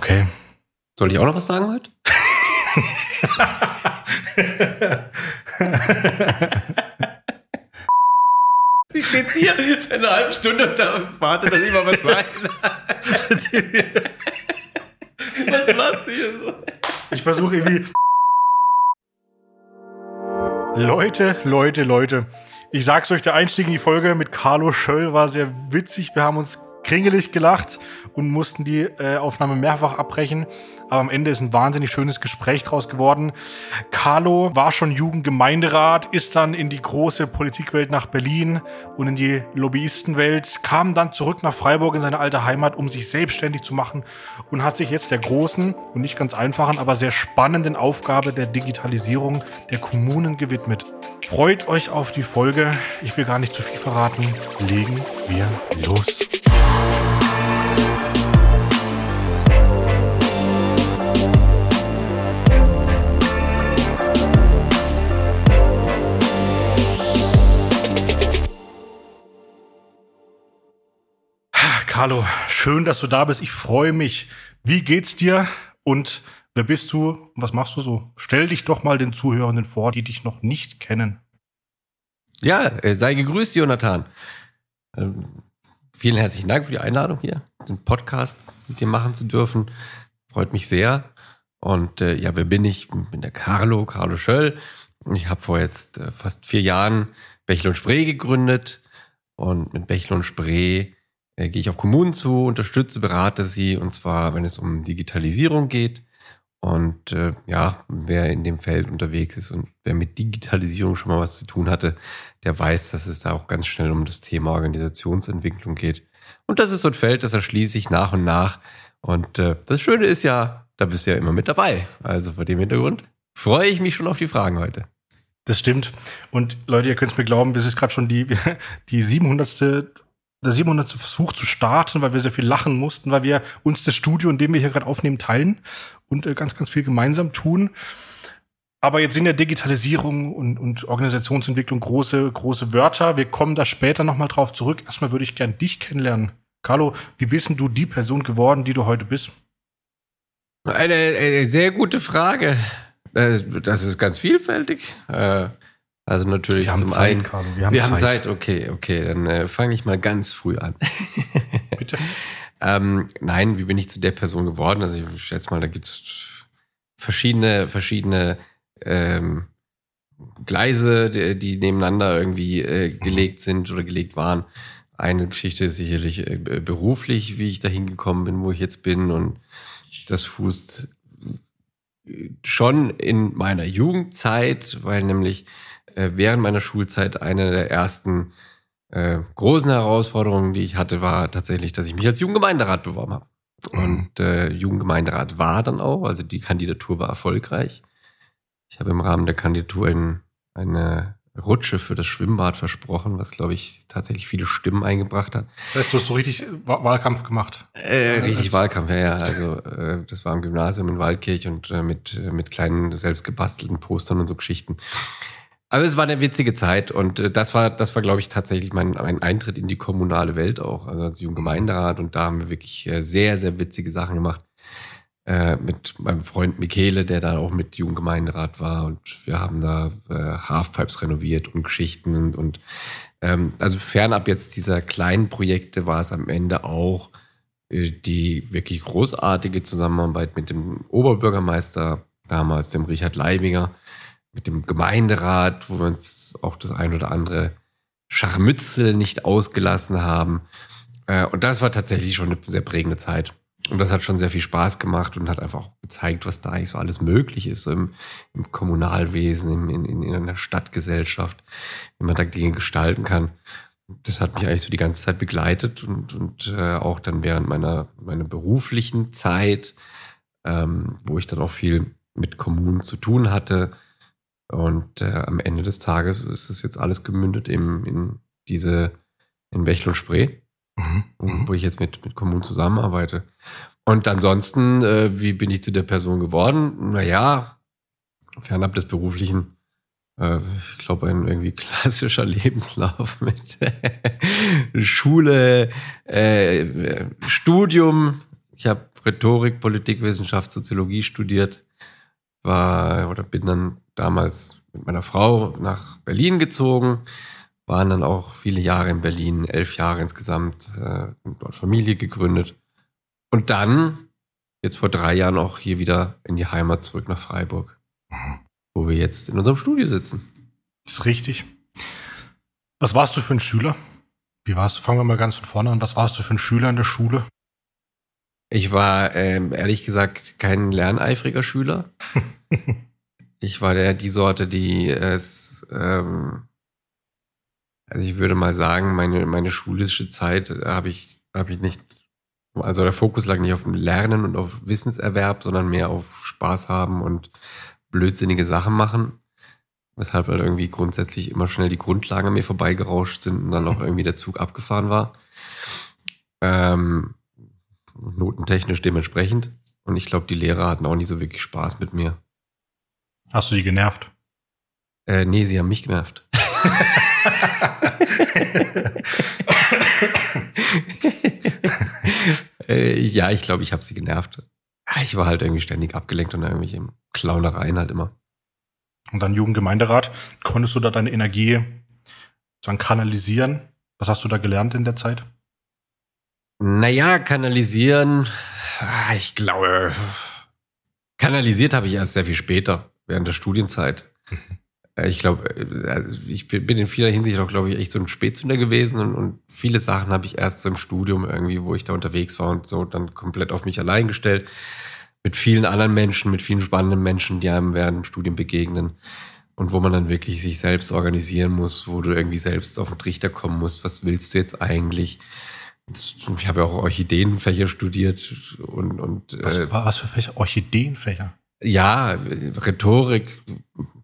Okay. Soll ich auch noch was sagen heute? Ich sitze hier seit einer halben Stunde und warte, dass ich mal was sage. was machst du hier so? Ich versuche irgendwie. Leute, Leute, Leute. Ich sag's euch, der Einstieg in die Folge mit Carlo Schöll war sehr witzig. Wir haben uns kringelig gelacht und mussten die äh, Aufnahme mehrfach abbrechen. Aber am Ende ist ein wahnsinnig schönes Gespräch draus geworden. Carlo war schon Jugendgemeinderat, ist dann in die große Politikwelt nach Berlin und in die Lobbyistenwelt, kam dann zurück nach Freiburg in seine alte Heimat, um sich selbstständig zu machen und hat sich jetzt der großen und nicht ganz einfachen, aber sehr spannenden Aufgabe der Digitalisierung der Kommunen gewidmet. Freut euch auf die Folge. Ich will gar nicht zu viel verraten. Legen wir los. Carlo, schön, dass du da bist. Ich freue mich. Wie geht's dir? Und wer bist du? Was machst du so? Stell dich doch mal den Zuhörenden vor, die dich noch nicht kennen. Ja, äh, sei gegrüßt, Jonathan. Ähm, vielen herzlichen Dank für die Einladung hier, den Podcast mit dir machen zu dürfen. Freut mich sehr. Und äh, ja, wer bin ich? Ich bin der Carlo, Carlo Schöll. Ich habe vor jetzt äh, fast vier Jahren Bechel und Spree gegründet. Und mit Bechel und Spree äh, gehe ich auf Kommunen zu, unterstütze, berate sie, und zwar, wenn es um Digitalisierung geht. Und äh, ja, wer in dem Feld unterwegs ist und wer mit Digitalisierung schon mal was zu tun hatte, der weiß, dass es da auch ganz schnell um das Thema Organisationsentwicklung geht. Und das ist so ein Feld, das erschließe ich nach und nach. Und äh, das Schöne ist ja, da bist du ja immer mit dabei. Also vor dem Hintergrund freue ich mich schon auf die Fragen heute. Das stimmt. Und Leute, ihr könnt es mir glauben, das ist gerade schon die, die 700 der 700. Versuch zu starten, weil wir sehr viel lachen mussten, weil wir uns das Studio, in dem wir hier gerade aufnehmen, teilen und äh, ganz, ganz viel gemeinsam tun. Aber jetzt sind ja Digitalisierung und, und Organisationsentwicklung große, große Wörter. Wir kommen da später nochmal drauf zurück. Erstmal würde ich gern dich kennenlernen. Carlo, wie bist denn du die Person geworden, die du heute bist? Eine, eine sehr gute Frage. Äh, das ist ganz vielfältig. Äh, also natürlich wir haben zum Zeit, einen. Carlo, Wir haben, wir Zeit. haben Zeit. okay, okay. Dann äh, fange ich mal ganz früh an. Bitte. ähm, nein, wie bin ich zu der Person geworden? Also ich schätze mal, da gibt es verschiedene, verschiedene ähm, Gleise, die, die, nebeneinander irgendwie äh, gelegt sind oder gelegt waren. Eine Geschichte ist sicherlich äh, beruflich, wie ich da hingekommen bin, wo ich jetzt bin. Und das fußt schon in meiner Jugendzeit, weil nämlich äh, während meiner Schulzeit eine der ersten äh, großen Herausforderungen, die ich hatte, war tatsächlich, dass ich mich als Jugendgemeinderat beworben habe. Mhm. Und äh, Jugendgemeinderat war dann auch, also die Kandidatur war erfolgreich. Ich habe im Rahmen der Kandidatur in, eine Rutsche für das Schwimmbad versprochen, was, glaube ich, tatsächlich viele Stimmen eingebracht hat. Das heißt, du hast so richtig Wahlkampf gemacht? Äh, richtig Wahlkampf, ja, ja. Also äh, das war im Gymnasium in Waldkirch und äh, mit, mit kleinen selbstgebastelten Postern und so Geschichten. Aber es war eine witzige Zeit und äh, das war, das war, glaube ich, tatsächlich mein, mein Eintritt in die kommunale Welt auch, also als Jugendgemeinderat. Und da haben wir wirklich äh, sehr, sehr witzige Sachen gemacht. Äh, mit meinem Freund Michele, der da auch mit Jugendgemeinderat war. Und wir haben da äh, Halfpipes renoviert und Geschichten und, und ähm, also fernab jetzt dieser kleinen Projekte war es am Ende auch äh, die wirklich großartige Zusammenarbeit mit dem Oberbürgermeister damals, dem Richard Leibinger mit dem Gemeinderat, wo wir uns auch das ein oder andere Scharmützel nicht ausgelassen haben. Äh, und das war tatsächlich schon eine sehr prägende Zeit. Und das hat schon sehr viel Spaß gemacht und hat einfach auch gezeigt, was da eigentlich so alles möglich ist im, im Kommunalwesen, im, in, in einer Stadtgesellschaft, wie man da Dinge gestalten kann. Das hat mich eigentlich so die ganze Zeit begleitet und, und äh, auch dann während meiner, meiner beruflichen Zeit, ähm, wo ich dann auch viel mit Kommunen zu tun hatte, und äh, am Ende des Tages ist es jetzt alles gemündet in, in diese, in Bechel und Spree, mhm. mhm. wo ich jetzt mit, mit Kommunen zusammenarbeite. Und ansonsten, äh, wie bin ich zu der Person geworden? Naja, fernab des Beruflichen, äh, ich glaube, ein irgendwie klassischer Lebenslauf mit Schule, äh, Studium. Ich habe Rhetorik, Politikwissenschaft, Soziologie studiert, war oder bin dann damals mit meiner Frau nach Berlin gezogen, waren dann auch viele Jahre in Berlin, elf Jahre insgesamt, äh, dort Familie gegründet. Und dann, jetzt vor drei Jahren, auch hier wieder in die Heimat zurück nach Freiburg, mhm. wo wir jetzt in unserem Studio sitzen. Ist richtig. Was warst du für ein Schüler? Wie warst du? Fangen wir mal ganz von vorne an. Was warst du für ein Schüler in der Schule? Ich war ähm, ehrlich gesagt kein lerneifriger Schüler. ich war der die Sorte, die es, ähm, also ich würde mal sagen, meine meine schulische Zeit habe ich habe ich nicht, also der Fokus lag nicht auf dem Lernen und auf Wissenserwerb, sondern mehr auf Spaß haben und blödsinnige Sachen machen. Weshalb halt irgendwie grundsätzlich immer schnell die Grundlagen an mir vorbeigerauscht sind und dann auch irgendwie der Zug abgefahren war. Ähm, notentechnisch dementsprechend. Und ich glaube, die Lehrer hatten auch nicht so wirklich Spaß mit mir. Hast du die genervt? Äh, nee, sie haben mich genervt. äh, ja, ich glaube, ich habe sie genervt. Ich war halt irgendwie ständig abgelenkt und irgendwelche Clownereien halt immer. Und dann Jugendgemeinderat. Konntest du da deine Energie dann kanalisieren? Was hast du da gelernt in der Zeit? Naja, kanalisieren, ah, ich glaube, kanalisiert habe ich erst sehr viel später, während der Studienzeit. Mhm. Ich glaube, äh, ich bin in vieler Hinsicht auch, glaube ich, echt so ein Spätzünder gewesen und, und viele Sachen habe ich erst so im Studium irgendwie, wo ich da unterwegs war und so dann komplett auf mich allein gestellt. Mit vielen anderen Menschen, mit vielen spannenden Menschen, die einem während dem Studium begegnen und wo man dann wirklich sich selbst organisieren muss, wo du irgendwie selbst auf den Trichter kommen musst. Was willst du jetzt eigentlich? Ich habe ja auch Orchideenfächer studiert und. und was, äh, was für Fächer? Orchideenfächer? Ja, Rhetorik,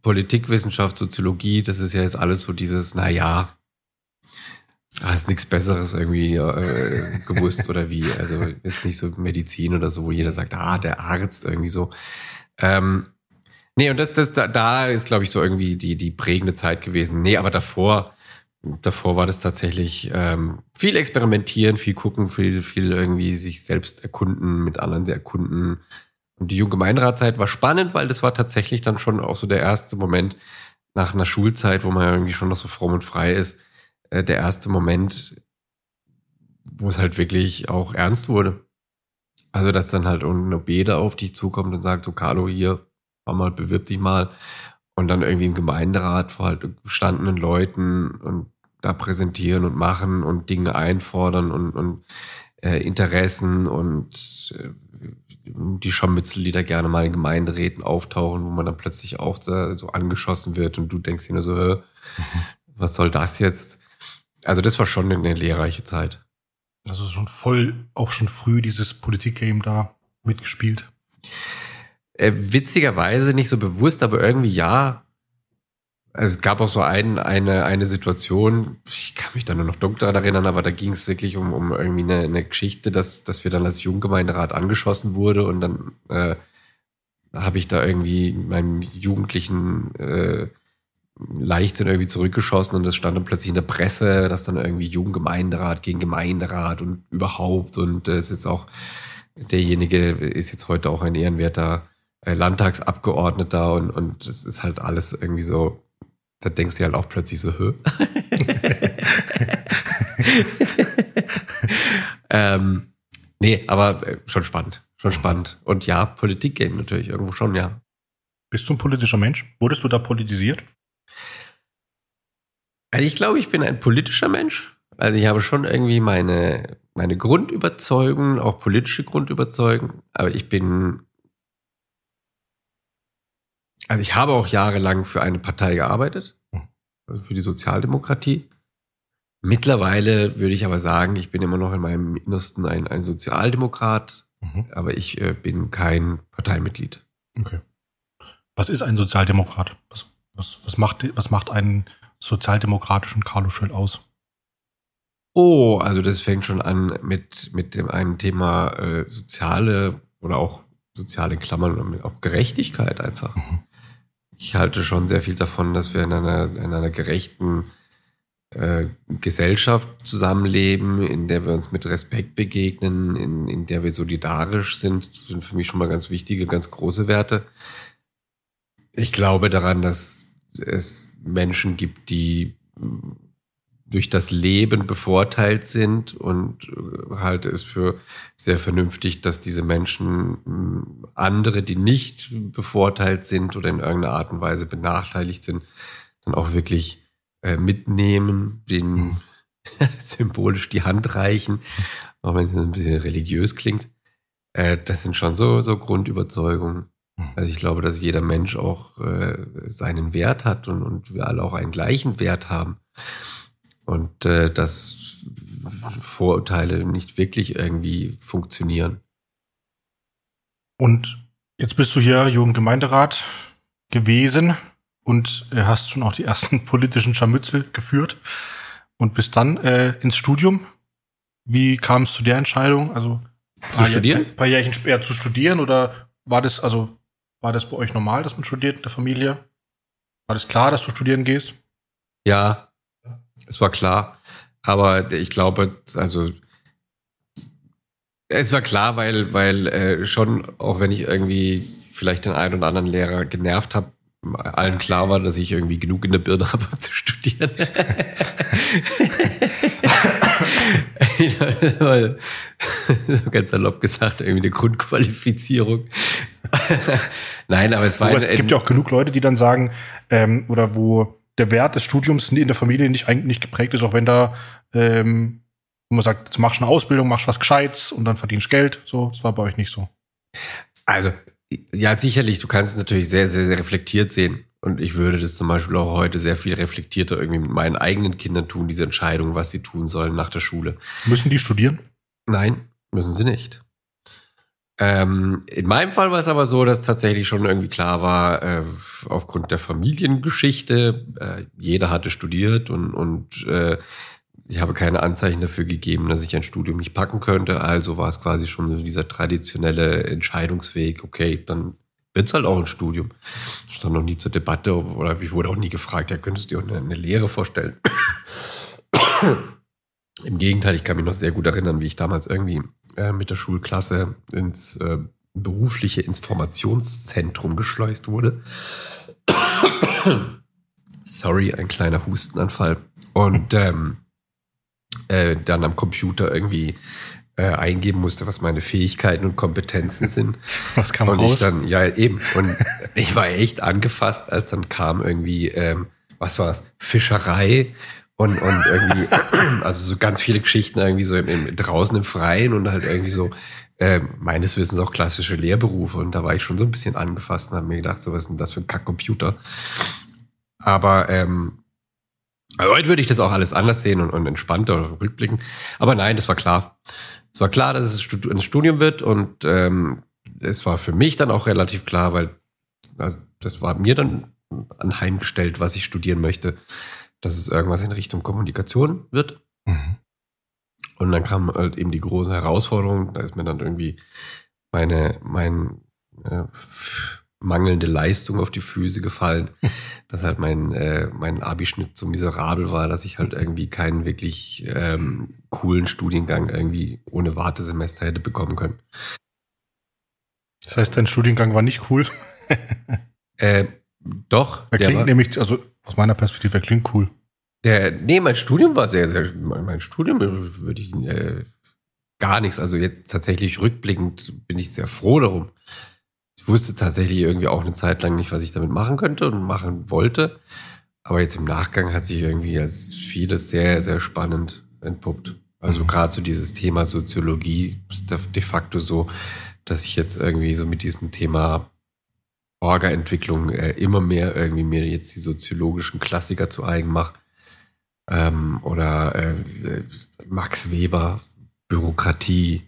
Politikwissenschaft, Soziologie, das ist ja jetzt alles so dieses, naja, hast nichts Besseres irgendwie äh, gewusst oder wie. Also jetzt nicht so Medizin oder so, wo jeder sagt, ah, der Arzt irgendwie so. Ähm, nee, und das, das, da, da ist, glaube ich, so irgendwie die, die prägende Zeit gewesen. Nee, aber davor davor war das tatsächlich ähm, viel experimentieren, viel gucken, viel, viel irgendwie sich selbst erkunden, mit anderen erkunden. Und die Jugendgemeinderatzeit war spannend, weil das war tatsächlich dann schon auch so der erste Moment nach einer Schulzeit, wo man irgendwie schon noch so fromm und frei ist, äh, der erste Moment, wo es halt wirklich auch ernst wurde. Also, dass dann halt eine Bede auf dich zukommt und sagt, so Carlo, hier, mal, bewirb dich mal. Und dann irgendwie im Gemeinderat vor halt gestandenen Leuten und da präsentieren und machen und Dinge einfordern und, und äh, Interessen und äh, die Scharmützel, die da gerne mal in Gemeinderäten auftauchen, wo man dann plötzlich auch so angeschossen wird und du denkst dir nur so, mhm. was soll das jetzt? Also das war schon eine lehrreiche Zeit. Also schon voll, auch schon früh dieses Politikgame da mitgespielt. Äh, witzigerweise nicht so bewusst, aber irgendwie ja. Es gab auch so ein, eine, eine Situation, ich kann mich da nur noch dunkel daran erinnern, aber da ging es wirklich um, um irgendwie eine, eine Geschichte, dass, dass wir dann als Jugendgemeinderat angeschossen wurde und dann äh, habe ich da irgendwie meinem jugendlichen äh, Leichtsinn irgendwie zurückgeschossen und das stand dann plötzlich in der Presse, dass dann irgendwie Jugendgemeinderat gegen Gemeinderat und überhaupt und äh, ist jetzt auch derjenige ist jetzt heute auch ein ehrenwerter äh, Landtagsabgeordneter und und es ist halt alles irgendwie so da denkst du halt auch plötzlich so, hö. ähm, nee, aber äh, schon spannend. Schon spannend. Und ja, Politik-Game natürlich irgendwo schon, ja. Bist du ein politischer Mensch? Wurdest du da politisiert? Also ich glaube, ich bin ein politischer Mensch. Also ich habe schon irgendwie meine, meine Grundüberzeugungen, auch politische Grundüberzeugungen, aber ich bin also ich habe auch jahrelang für eine Partei gearbeitet, hm. also für die Sozialdemokratie. Mittlerweile würde ich aber sagen, ich bin immer noch in meinem Innersten ein, ein Sozialdemokrat, mhm. aber ich äh, bin kein Parteimitglied. Okay. Was ist ein Sozialdemokrat? Was, was, was, macht, was macht einen sozialdemokratischen Carlo Schöll aus? Oh, also das fängt schon an mit, mit dem einem Thema äh, soziale oder auch soziale Klammern, auch Gerechtigkeit einfach. Mhm ich halte schon sehr viel davon, dass wir in einer, in einer gerechten äh, Gesellschaft zusammenleben, in der wir uns mit Respekt begegnen, in, in der wir solidarisch sind, sind für mich schon mal ganz wichtige, ganz große Werte. Ich glaube daran, dass es Menschen gibt, die durch das Leben bevorteilt sind und halte es für sehr vernünftig, dass diese Menschen andere, die nicht bevorteilt sind oder in irgendeiner Art und Weise benachteiligt sind, dann auch wirklich äh, mitnehmen, den mhm. symbolisch die Hand reichen, auch wenn es ein bisschen religiös klingt. Äh, das sind schon so, so Grundüberzeugungen. Mhm. Also ich glaube, dass jeder Mensch auch äh, seinen Wert hat und, und wir alle auch einen gleichen Wert haben. Und äh, dass Vorurteile nicht wirklich irgendwie funktionieren. Und jetzt bist du hier Jugendgemeinderat gewesen und äh, hast schon auch die ersten politischen Scharmützel geführt und bist dann äh, ins Studium. Wie kam es zu der Entscheidung? Also zu studieren? Ein paar Jährchen später zu studieren oder war das also war das bei euch normal, dass man studiert in der Familie? War das klar, dass du studieren gehst? Ja, es war klar. Aber ich glaube, also es war klar, weil, weil äh, schon, auch wenn ich irgendwie vielleicht den einen oder anderen Lehrer genervt habe, allen klar war, dass ich irgendwie genug in der Birne habe, um zu studieren. ganz salopp gesagt, irgendwie eine Grundqualifizierung. Nein, aber es war. Aber es gibt ja auch genug Leute, die dann sagen, ähm, oder wo der Wert des Studiums in der Familie nicht, nicht geprägt ist, auch wenn da, ähm, man sagt, jetzt machst du eine Ausbildung, machst was Gescheites und dann verdienst Geld. So, das war bei euch nicht so. Also, ja, sicherlich, du kannst es natürlich sehr, sehr, sehr reflektiert sehen. Und ich würde das zum Beispiel auch heute sehr viel reflektierter irgendwie mit meinen eigenen Kindern tun, diese Entscheidung, was sie tun sollen nach der Schule. Müssen die studieren? Nein, müssen sie nicht. Ähm, in meinem Fall war es aber so, dass tatsächlich schon irgendwie klar war, äh, aufgrund der Familiengeschichte, äh, jeder hatte studiert und, und äh, ich habe keine Anzeichen dafür gegeben, dass ich ein Studium nicht packen könnte. Also war es quasi schon so dieser traditionelle Entscheidungsweg, okay, dann wird es halt auch ein Studium. Stand noch nie zur Debatte oder ich wurde auch nie gefragt, ja, könntest du dir eine, eine Lehre vorstellen? Im Gegenteil, ich kann mich noch sehr gut erinnern, wie ich damals irgendwie äh, mit der Schulklasse ins äh, berufliche Informationszentrum geschleust wurde. Sorry, ein kleiner Hustenanfall. Und ähm, äh, dann am Computer irgendwie äh, eingeben musste, was meine Fähigkeiten und Kompetenzen sind. Was kam und raus? ich dann, ja eben, und ich war echt angefasst, als dann kam irgendwie, ähm, was war es, Fischerei und, und irgendwie, also so ganz viele Geschichten irgendwie so im, im, draußen im Freien und halt irgendwie so, äh, meines Wissens auch klassische Lehrberufe. Und da war ich schon so ein bisschen angefasst und habe mir gedacht, so was ist denn das für ein Kackcomputer? Aber ähm, also heute würde ich das auch alles anders sehen und, und entspannter rückblicken. Aber nein, das war klar. Es war klar, dass es ein Studium wird und ähm, es war für mich dann auch relativ klar, weil also das war mir dann anheimgestellt, was ich studieren möchte, dass es irgendwas in Richtung Kommunikation wird. Mhm. Und dann kam halt eben die große Herausforderung, da ist mir dann irgendwie meine, mein äh, mangelnde Leistung auf die Füße gefallen, dass halt mein, äh, mein Abischnitt so miserabel war, dass ich halt irgendwie keinen wirklich ähm, coolen Studiengang irgendwie ohne Wartesemester hätte bekommen können. Das heißt, dein Studiengang war nicht cool? äh, doch. Er klingt war, nämlich, also aus meiner Perspektive, er klingt cool. Der, nee, mein Studium war sehr, sehr, mein Studium würde ich äh, gar nichts, also jetzt tatsächlich rückblickend bin ich sehr froh darum ich wusste tatsächlich irgendwie auch eine Zeit lang nicht, was ich damit machen könnte und machen wollte. Aber jetzt im Nachgang hat sich irgendwie als vieles sehr, sehr spannend entpuppt. Also mhm. gerade so dieses Thema Soziologie ist de facto so, dass ich jetzt irgendwie so mit diesem Thema Orga-Entwicklung äh, immer mehr irgendwie mir jetzt die soziologischen Klassiker zu eigen mache. Ähm, oder äh, Max Weber, Bürokratie.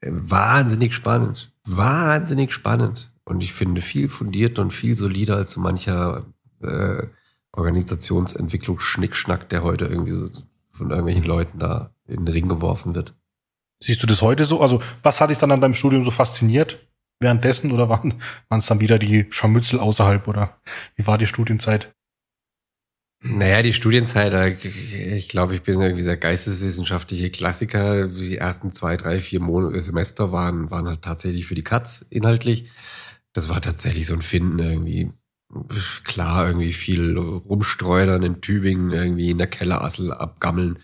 Äh, wahnsinnig spannend wahnsinnig spannend und ich finde viel fundierter und viel solider als so mancher äh, Organisationsentwicklung Schnickschnack, der heute irgendwie so von irgendwelchen Leuten da in den Ring geworfen wird. Siehst du das heute so? Also, was hat dich dann an deinem Studium so fasziniert währenddessen oder waren, es dann wieder die Scharmützel außerhalb oder wie war die Studienzeit? Naja, die Studienzeit, ich glaube, ich bin irgendwie der geisteswissenschaftliche Klassiker. Die ersten zwei, drei, vier Monate, Semester waren, waren halt tatsächlich für die Katz inhaltlich. Das war tatsächlich so ein Finden irgendwie. Klar, irgendwie viel rumstreunern in Tübingen, irgendwie in der Kellerassel abgammeln.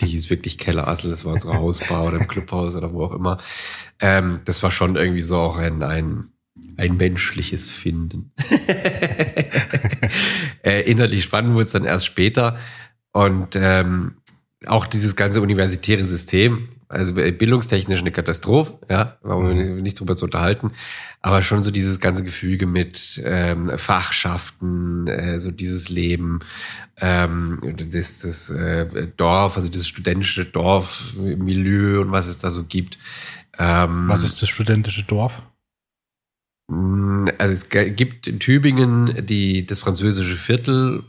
Die hieß wirklich Kellerassel, das war unsere Hausbar oder im Clubhaus oder wo auch immer. Ähm, das war schon irgendwie so auch ein, ein ein menschliches Finden. äh, inhaltlich spannend wurde es dann erst später. Und ähm, auch dieses ganze universitäre System, also bildungstechnisch eine Katastrophe, ja, warum wir mhm. nicht drüber zu unterhalten, aber schon so dieses ganze Gefüge mit ähm, Fachschaften, äh, so dieses Leben, ähm, das, das äh, Dorf, also dieses studentische Dorf, Milieu und was es da so gibt. Ähm, was ist das studentische Dorf? Mm, also es gibt in Tübingen die, das französische Viertel,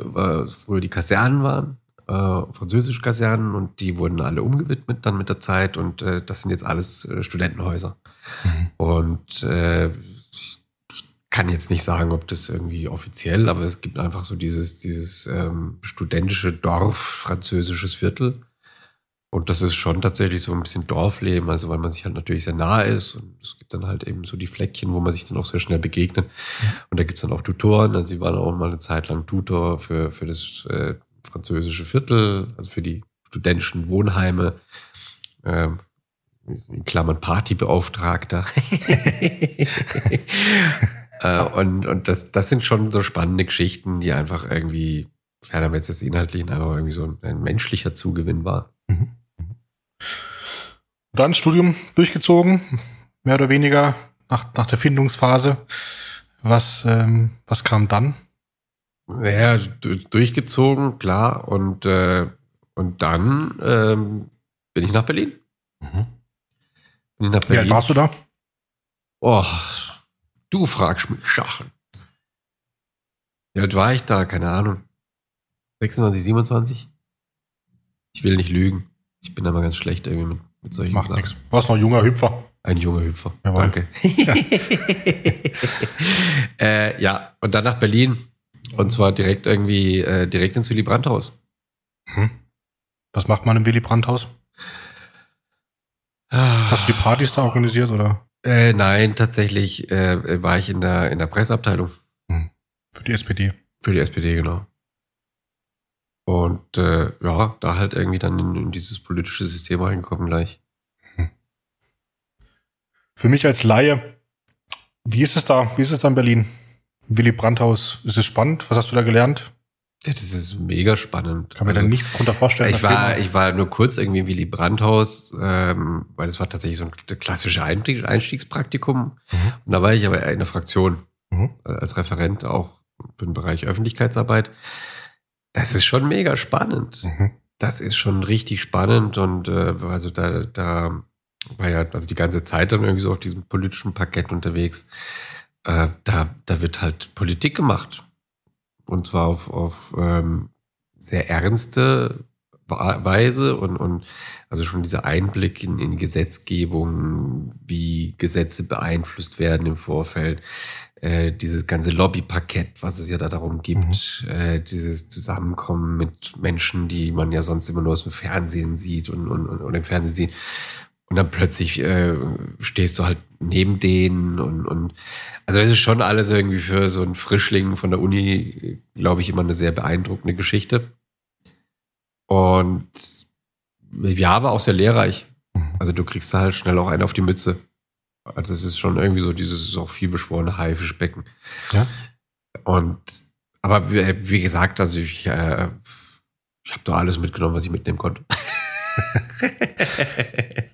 wo die Kasernen waren, äh, französische Kasernen und die wurden alle umgewidmet dann mit der Zeit und äh, das sind jetzt alles äh, Studentenhäuser. Mhm. Und äh, ich kann jetzt nicht sagen, ob das irgendwie offiziell, aber es gibt einfach so dieses, dieses ähm, studentische Dorf, französisches Viertel. Und das ist schon tatsächlich so ein bisschen Dorfleben, also weil man sich halt natürlich sehr nah ist und es gibt dann halt eben so die Fleckchen, wo man sich dann auch sehr schnell begegnet. Ja. Und da gibt's dann auch Tutoren, also sie waren auch mal eine Zeit lang Tutor für, für das äh, französische Viertel, also für die studentischen Wohnheime, ähm, in Klammern Partybeauftragter. äh, und und das, das sind schon so spannende Geschichten, die einfach irgendwie, ferner jetzt das Inhaltlichen, aber irgendwie so ein, ein menschlicher Zugewinn war. Mhm. Dann Studium durchgezogen, mehr oder weniger nach, nach der Findungsphase. Was, ähm, was kam dann? Ja, durchgezogen, klar. Und, äh, und dann ähm, bin ich nach Berlin. Mhm. Bin ich nach Berlin. Wie alt warst du da? Oh, du fragst mich Sachen. Wie alt war ich da? Keine Ahnung. 26, 27? Ich will nicht lügen. Ich bin aber ganz schlecht irgendwie mit, mit solchen Macht Sachen. nichts. Du warst noch ein junger Hüpfer. Ein junger Hüpfer. Jawohl. Danke. Ja. äh, ja, und dann nach Berlin. Und zwar direkt irgendwie, äh, direkt ins Willy Brandt-Haus. Hm. Was macht man im Willy Brandt-Haus? Ah. Hast du die Partys da organisiert oder? Äh, nein, tatsächlich äh, war ich in der, in der Presseabteilung. Hm. Für die SPD. Für die SPD, genau. Und äh, ja, da halt irgendwie dann in, in dieses politische System reingekommen gleich. Hm. Für mich als Laie, wie ist es da? Wie ist es da in Berlin? Willy Brandt-Haus, ist es spannend? Was hast du da gelernt? Ja, das ist mega spannend. Kann mir also, da nichts drunter vorstellen. Ich war, ich war nur kurz irgendwie im Willy Brandt-Haus, ähm, weil das war tatsächlich so ein klassisches Einstiegspraktikum. Mhm. Und da war ich aber in der Fraktion mhm. Äh, als Referent auch für den Bereich Öffentlichkeitsarbeit. Das ist schon mega spannend. Mhm. Das ist schon richtig spannend und äh, also da, da war ja also die ganze Zeit dann irgendwie so auf diesem politischen Parkett unterwegs. Äh, da, da wird halt Politik gemacht. Und zwar auf, auf ähm, sehr ernste Weise und, und also schon dieser Einblick in, in Gesetzgebung, wie Gesetze beeinflusst werden im Vorfeld, äh, dieses ganze Lobbypaket, was es ja da darum gibt, mhm. äh, dieses Zusammenkommen mit Menschen, die man ja sonst immer nur aus dem Fernsehen sieht und, und, und, und im Fernsehen sieht. Und dann plötzlich äh, stehst du halt neben denen und, und also das ist schon alles irgendwie für so einen Frischling von der Uni, glaube ich, immer eine sehr beeindruckende Geschichte. Und ja, war auch sehr lehrreich. Mhm. Also du kriegst halt schnell auch einen auf die Mütze. Also es ist schon irgendwie so dieses auch viel beschworene Haifischbecken. Ja. Und aber wie, wie gesagt, also ich, äh, ich habe da alles mitgenommen, was ich mitnehmen konnte.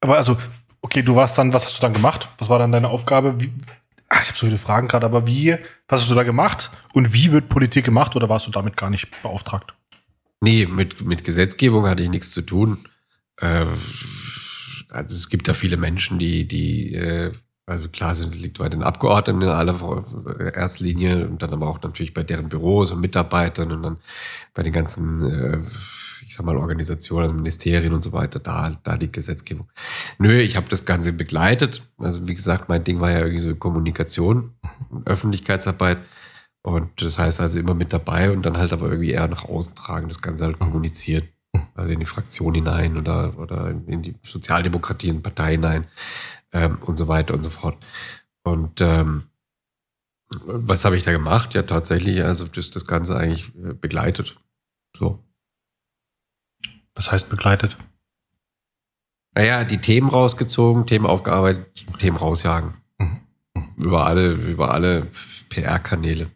aber also, okay, du warst dann, was hast du dann gemacht? Was war dann deine Aufgabe? Wie, ach, ich habe so viele Fragen gerade, aber wie, was hast du da gemacht? Und wie wird Politik gemacht oder warst du damit gar nicht beauftragt? Nee, mit, mit Gesetzgebung hatte ich nichts zu tun. Äh, also es gibt da viele Menschen, die, die, äh, also klar sind, liegt bei den Abgeordneten in aller erster Linie und dann aber auch natürlich bei deren Büros und Mitarbeitern und dann bei den ganzen, äh, ich sag mal, Organisationen, also Ministerien und so weiter, da, da liegt Gesetzgebung. Nö, ich habe das Ganze begleitet. Also wie gesagt, mein Ding war ja irgendwie so Kommunikation, Öffentlichkeitsarbeit. Und das heißt also immer mit dabei und dann halt aber irgendwie eher nach außen tragen, das Ganze halt kommunizieren. Also in die Fraktion hinein oder, oder in die Sozialdemokratie, in die Partei hinein ähm, und so weiter und so fort. Und ähm, was habe ich da gemacht? Ja, tatsächlich, also das, das Ganze eigentlich äh, begleitet. So. Was heißt begleitet? Naja, die Themen rausgezogen, Themen aufgearbeitet, Themen rausjagen. Mhm. Mhm. Über alle, über alle PR-Kanäle,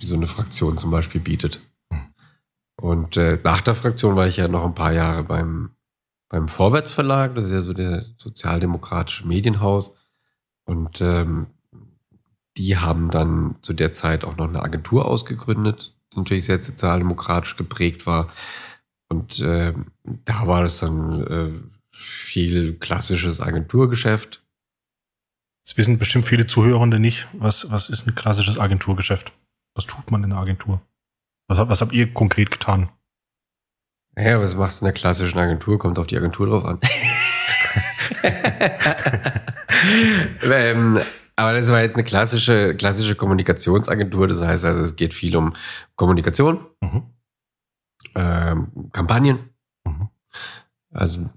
die so eine Fraktion zum Beispiel bietet. Mhm. Und äh, nach der Fraktion war ich ja noch ein paar Jahre beim, beim Vorwärtsverlag, das ist ja so der sozialdemokratische Medienhaus. Und ähm, die haben dann zu der Zeit auch noch eine Agentur ausgegründet, die natürlich sehr sozialdemokratisch geprägt war. Und äh, da war das dann äh, viel klassisches Agenturgeschäft. Jetzt wissen bestimmt viele Zuhörende nicht, was, was ist ein klassisches Agenturgeschäft? Was tut man in der Agentur? Was, was habt ihr konkret getan? Ja, was machst du in der klassischen Agentur? Kommt auf die Agentur drauf an. ähm, aber das war jetzt eine klassische, klassische Kommunikationsagentur. Das heißt also, es geht viel um Kommunikation, mhm. Ähm, Kampagnen, mhm. also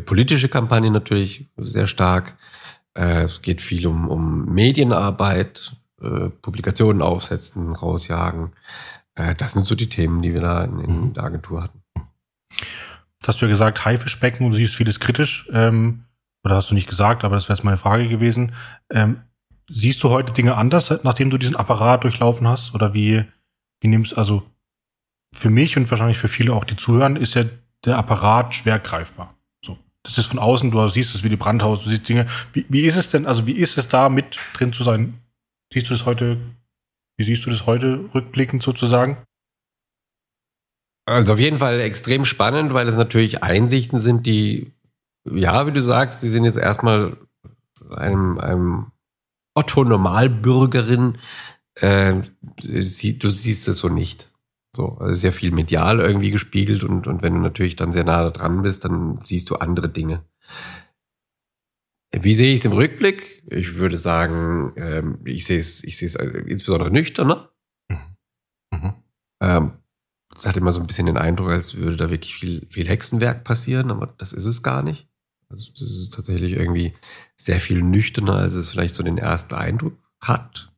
politische Kampagnen natürlich sehr stark. Äh, es geht viel um, um Medienarbeit, äh, Publikationen aufsetzen, rausjagen. Äh, das sind so die Themen, die wir da in, in mhm. der Agentur hatten. Das hast du ja gesagt, Haifischbecken, du siehst vieles kritisch. Ähm, oder hast du nicht gesagt, aber das wäre jetzt meine Frage gewesen. Ähm, siehst du heute Dinge anders, nachdem du diesen Apparat durchlaufen hast? Oder wie, wie nimmst also für mich und wahrscheinlich für viele auch, die zuhören, ist ja der Apparat schwer greifbar. So. Das ist von außen, du siehst es wie die Brandhaus, du siehst Dinge. Wie, wie ist es denn, also wie ist es da mit drin zu sein? Siehst du das heute, wie siehst du das heute rückblickend sozusagen? Also auf jeden Fall extrem spannend, weil es natürlich Einsichten sind, die ja, wie du sagst, die sind jetzt erstmal einem, einem Otto-Normalbürgerin, äh, sie, du siehst es so nicht. So, also sehr viel medial irgendwie gespiegelt und, und wenn du natürlich dann sehr nah dran bist, dann siehst du andere Dinge. Wie sehe ich es im Rückblick? Ich würde sagen, ähm, ich sehe es, ich sehe es insbesondere nüchterner. Mhm. Mhm. Ähm, es hat immer so ein bisschen den Eindruck, als würde da wirklich viel, viel Hexenwerk passieren, aber das ist es gar nicht. Also das ist tatsächlich irgendwie sehr viel nüchterner, als es vielleicht so den ersten Eindruck hat.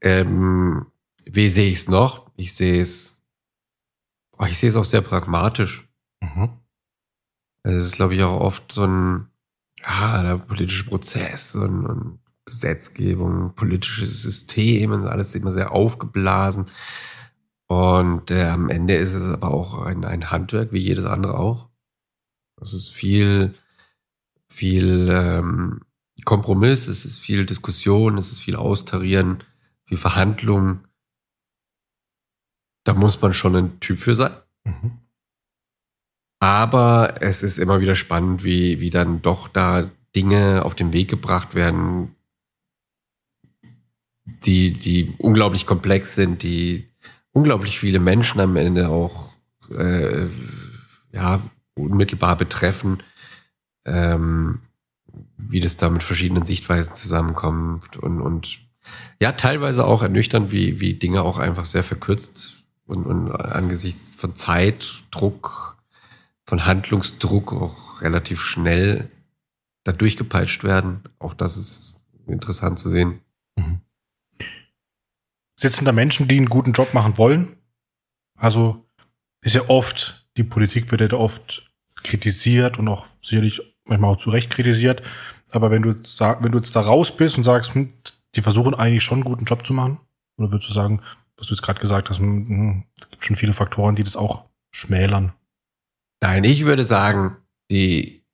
Ähm, wie sehe ich es noch? Ich sehe es, oh, ich sehe es auch sehr pragmatisch. Mhm. Also es ist, glaube ich, auch oft so ein, ja, der politische Prozess und, und Gesetzgebung, politisches System und alles immer sehr aufgeblasen. Und äh, am Ende ist es aber auch ein, ein Handwerk, wie jedes andere auch. Es ist viel viel ähm, Kompromiss, es ist viel Diskussion, es ist viel Austarieren, viel Verhandlung. Da muss man schon ein Typ für sein. Mhm. Aber es ist immer wieder spannend, wie, wie dann doch da Dinge auf den Weg gebracht werden, die, die unglaublich komplex sind, die unglaublich viele Menschen am Ende auch äh, ja, unmittelbar betreffen ähm, wie das da mit verschiedenen Sichtweisen zusammenkommt und, und ja, teilweise auch ernüchternd, wie, wie Dinge auch einfach sehr verkürzt und, und angesichts von Zeitdruck, von Handlungsdruck auch relativ schnell da durchgepeitscht werden. Auch das ist interessant zu sehen. Mhm. Sitzen da Menschen, die einen guten Job machen wollen? Also ist ja oft, die Politik wird ja oft kritisiert und auch sicherlich manchmal auch zu Recht kritisiert. Aber wenn du, sag, wenn du jetzt da raus bist und sagst, hm, die versuchen eigentlich schon einen guten Job zu machen, oder würdest du sagen, was du jetzt gerade gesagt hast, hm, hm, es gibt schon viele Faktoren, die das auch schmälern? Nein, ich würde sagen, die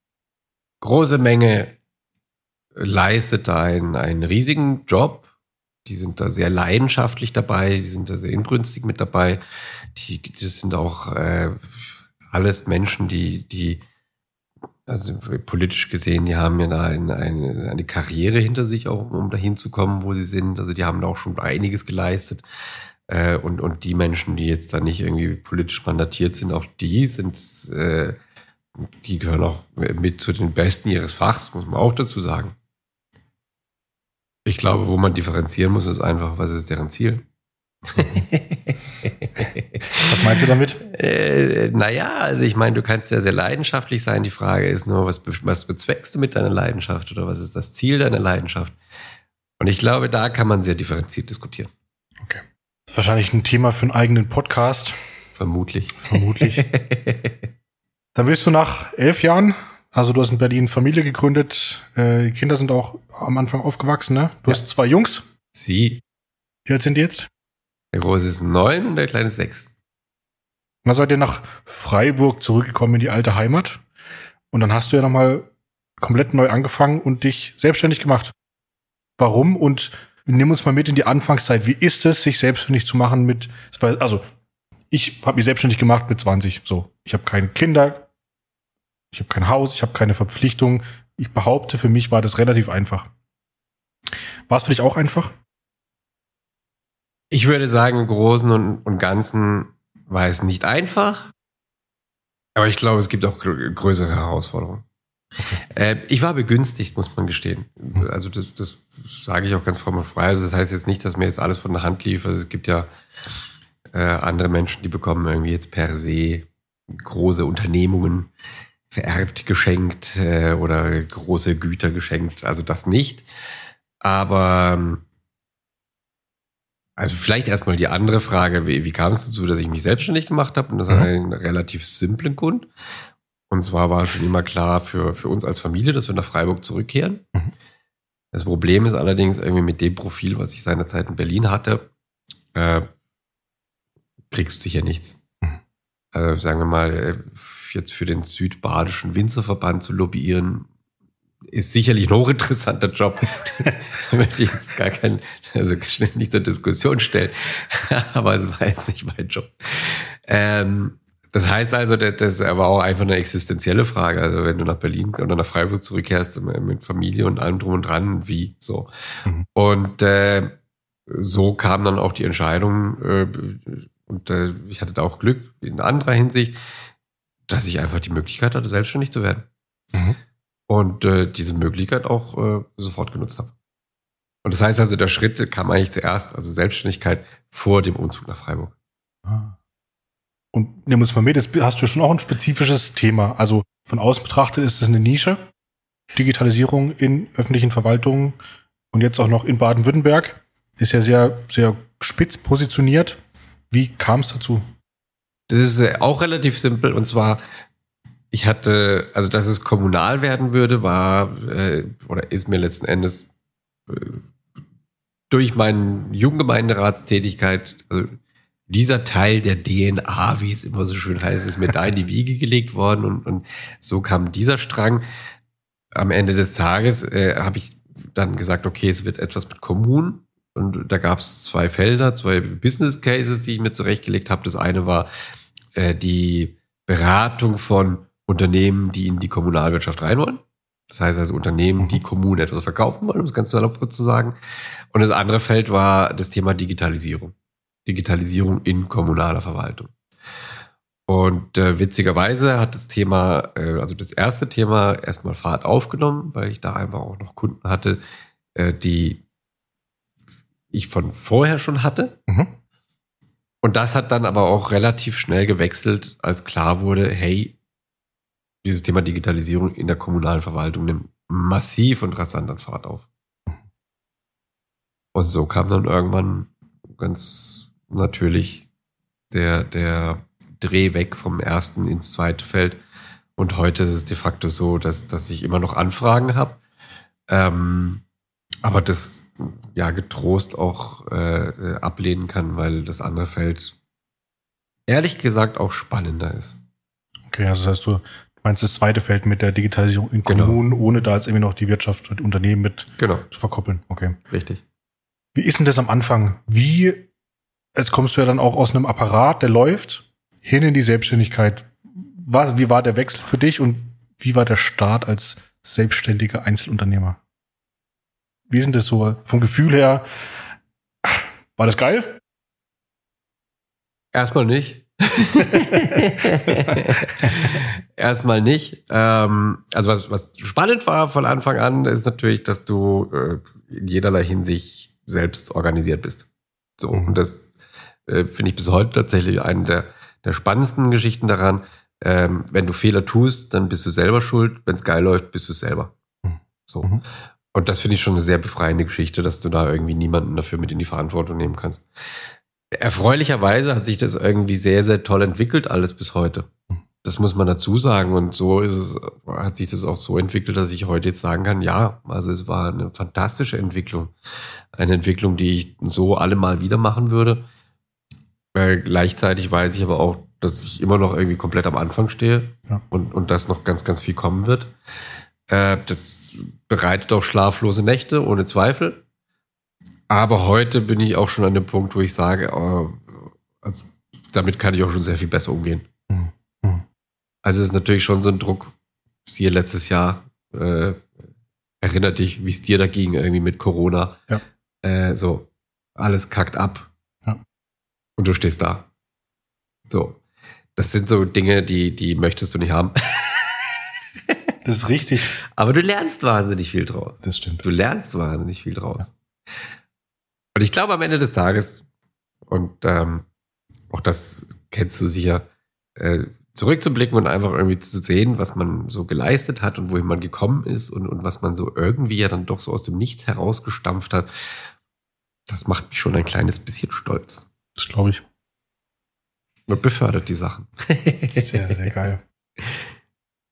große Menge leistet da einen, einen riesigen Job. Die sind da sehr leidenschaftlich dabei, die sind da sehr inbrünstig mit dabei. Die, das sind auch äh, alles Menschen, die, die also politisch gesehen, die haben ja da eine, eine, eine Karriere hinter sich, auch um dahin zu kommen, wo sie sind. Also die haben da auch schon einiges geleistet. Äh, und, und die Menschen, die jetzt da nicht irgendwie politisch mandatiert sind, auch die sind, äh, die gehören auch mit zu den Besten ihres Fachs, muss man auch dazu sagen. Ich glaube, wo man differenzieren muss, ist einfach, was ist deren Ziel? Was meinst du damit? Äh, naja, also ich meine, du kannst ja sehr leidenschaftlich sein. Die Frage ist nur, was, was bezweckst du mit deiner Leidenschaft oder was ist das Ziel deiner Leidenschaft? Und ich glaube, da kann man sehr differenziert diskutieren. Okay. Das ist wahrscheinlich ein Thema für einen eigenen Podcast. Vermutlich. Vermutlich. Dann bist du nach elf Jahren, also du hast in Berlin Familie gegründet, äh, die Kinder sind auch am Anfang aufgewachsen, ne? Du Ja. hast zwei Jungs. Sie. Wie alt sind die jetzt? Der Große ist neun und der Kleine ist sechs. Und dann seid ihr nach Freiburg zurückgekommen in die alte Heimat. Und dann hast du ja nochmal komplett neu angefangen und dich selbstständig gemacht. Warum? Und nimm uns mal mit in die Anfangszeit. Wie ist es, sich selbstständig zu machen mit, also ich habe mich selbstständig gemacht mit 20. So, ich habe keine Kinder, ich habe kein Haus, ich habe keine Verpflichtungen. Ich behaupte, für mich war das relativ einfach. War es für dich auch einfach? Ich würde sagen, im Großen und, und Ganzen war es nicht einfach. Aber ich glaube, es gibt auch gr- größere Herausforderungen. Äh, ich war begünstigt, muss man gestehen. Also das, das sage ich auch ganz fromm und frei. Also das heißt jetzt nicht, dass mir jetzt alles von der Hand lief. Also es gibt ja äh, andere Menschen, die bekommen irgendwie jetzt per se große Unternehmungen vererbt, geschenkt äh, oder große Güter geschenkt. Also das nicht. Aber ähm, also vielleicht erstmal die andere Frage, wie, wie kam es dazu, dass ich mich selbstständig gemacht habe? Und das hat Mhm. einen relativ simplen Grund. Und zwar war schon immer klar für, für uns als Familie, dass wir nach Freiburg zurückkehren. Mhm. Das Problem ist allerdings irgendwie mit dem Profil, was ich seinerzeit in Berlin hatte, äh, kriegst du hier nichts. Mhm. Also sagen wir mal, äh, jetzt für den südbadischen Winzerverband zu lobbyieren, ist sicherlich ein hochinteressanter Job. da möchte ich jetzt gar keinen, also nicht zur Diskussion stellen. aber es war jetzt nicht mein Job. Ähm, das heißt also, das ist aber auch einfach eine existenzielle Frage. Also wenn du nach Berlin oder nach Freiburg zurückkehrst mit Familie und allem drum und dran, wie so. Mhm. Und äh, so kam dann auch die Entscheidung, äh, und äh, ich hatte da auch Glück in anderer Hinsicht, dass ich einfach die Möglichkeit hatte, selbstständig zu werden. Mhm. Und äh, diese Möglichkeit auch äh, sofort genutzt habe. Und das heißt also, der Schritt kam eigentlich zuerst, also Selbstständigkeit vor dem Umzug nach Freiburg. Ah. Und nimm uns mal mit, jetzt hast du schon auch ein spezifisches Thema. Also von außen betrachtet ist es eine Nische. Digitalisierung in öffentlichen Verwaltungen und jetzt auch noch in Baden-Württemberg. Ist ja sehr, sehr spitz positioniert. Wie kam es dazu? Das ist äh, auch relativ simpel und zwar, ich hatte, also dass es kommunal werden würde, war äh, oder ist mir letzten Endes äh, durch meine Jugendgemeinderatstätigkeit, also dieser Teil der DNA, wie es immer so schön heißt, ist mir da in die Wiege gelegt worden und, und so kam dieser Strang. Am Ende des Tages äh, habe ich dann gesagt, okay, es wird etwas mit Kommunen. Und da gab es zwei Felder, zwei Business Cases, die ich mir zurechtgelegt habe. Das eine war äh, die Beratung von Unternehmen, die in die Kommunalwirtschaft rein wollen. Das heißt also Unternehmen, die Kommunen etwas verkaufen wollen, um es ganz salopp zu sagen. Und das andere Feld war das Thema Digitalisierung. Digitalisierung in kommunaler Verwaltung. Und äh, witzigerweise hat das Thema, äh, also das erste Thema erstmal Fahrt aufgenommen, weil ich da einfach auch noch Kunden hatte, äh, die ich von vorher schon hatte. Mhm. Und das hat dann aber auch relativ schnell gewechselt, als klar wurde, hey, dieses Thema Digitalisierung in der kommunalen Verwaltung nimmt massiv und rasant an Fahrt auf. Und so kam dann irgendwann ganz natürlich der, der Dreh weg vom ersten ins zweite Feld. Und heute ist es de facto so, dass, dass ich immer noch Anfragen habe. Ähm, aber das ja getrost auch äh, äh, ablehnen kann, weil das andere Feld ehrlich gesagt auch spannender ist. Okay, also das heißt, du meinst das zweite Feld mit der Digitalisierung in Genau. Kommunen, ohne da jetzt irgendwie noch die Wirtschaft und Unternehmen mit Genau, zu verkoppeln. Okay. richtig. Wie ist denn das am Anfang? Wie, jetzt kommst du ja dann auch aus einem Apparat, der läuft, hin in die Selbstständigkeit. Was, wie war der Wechsel für dich und wie war der Start als selbstständiger Einzelunternehmer? Wie ist denn das so vom Gefühl her? War das geil? Erstmal nicht. Erstmal nicht. Ähm, also was, was spannend war von Anfang an, ist natürlich, dass du äh, in jederlei Hinsicht selbst organisiert bist. So, Mhm. und das äh, finde ich bis heute tatsächlich eine der, der spannendsten Geschichten daran. Ähm, wenn du Fehler tust, dann bist du selber schuld. Wenn es geil läuft, bist du selber. Mhm. So. Mhm. Und das finde ich schon eine sehr befreiende Geschichte, dass du da irgendwie niemanden dafür mit in die Verantwortung nehmen kannst. Erfreulicherweise hat sich das irgendwie sehr, sehr toll entwickelt, alles bis heute. Das muss man dazu sagen. Und so ist es, hat sich das auch so entwickelt, dass ich heute jetzt sagen kann, ja, also es war eine fantastische Entwicklung. Eine Entwicklung, die ich so alle mal wieder machen würde. Äh, gleichzeitig weiß ich aber auch, dass ich immer noch irgendwie komplett am Anfang stehe Ja. und, und dass noch ganz, ganz viel kommen wird. Äh, das bereitet auch schlaflose Nächte, ohne Zweifel. Aber heute bin ich auch schon an dem Punkt, wo ich sage, äh, also, damit kann ich auch schon sehr viel besser umgehen. Mhm. Also es ist natürlich schon so ein Druck, siehe letztes Jahr, äh, erinnert dich, wie es dir da ging, irgendwie mit Corona. Ja. Äh, so, alles kackt ab. Ja. Und du stehst da. So. Das sind so Dinge, die, die möchtest du nicht haben. Das ist richtig. Aber du lernst wahnsinnig viel draus. Das stimmt. Du lernst wahnsinnig viel draus. Und ich glaube am Ende des Tages, und ähm, auch das kennst du sicher, äh, zurückzublicken und einfach irgendwie zu sehen, was man so geleistet hat und wohin man gekommen ist und, und was man so irgendwie ja dann doch so aus dem Nichts herausgestampft hat, das macht mich schon ein kleines bisschen stolz. Das glaube ich. Und befördert die Sachen. Sehr, sehr geil.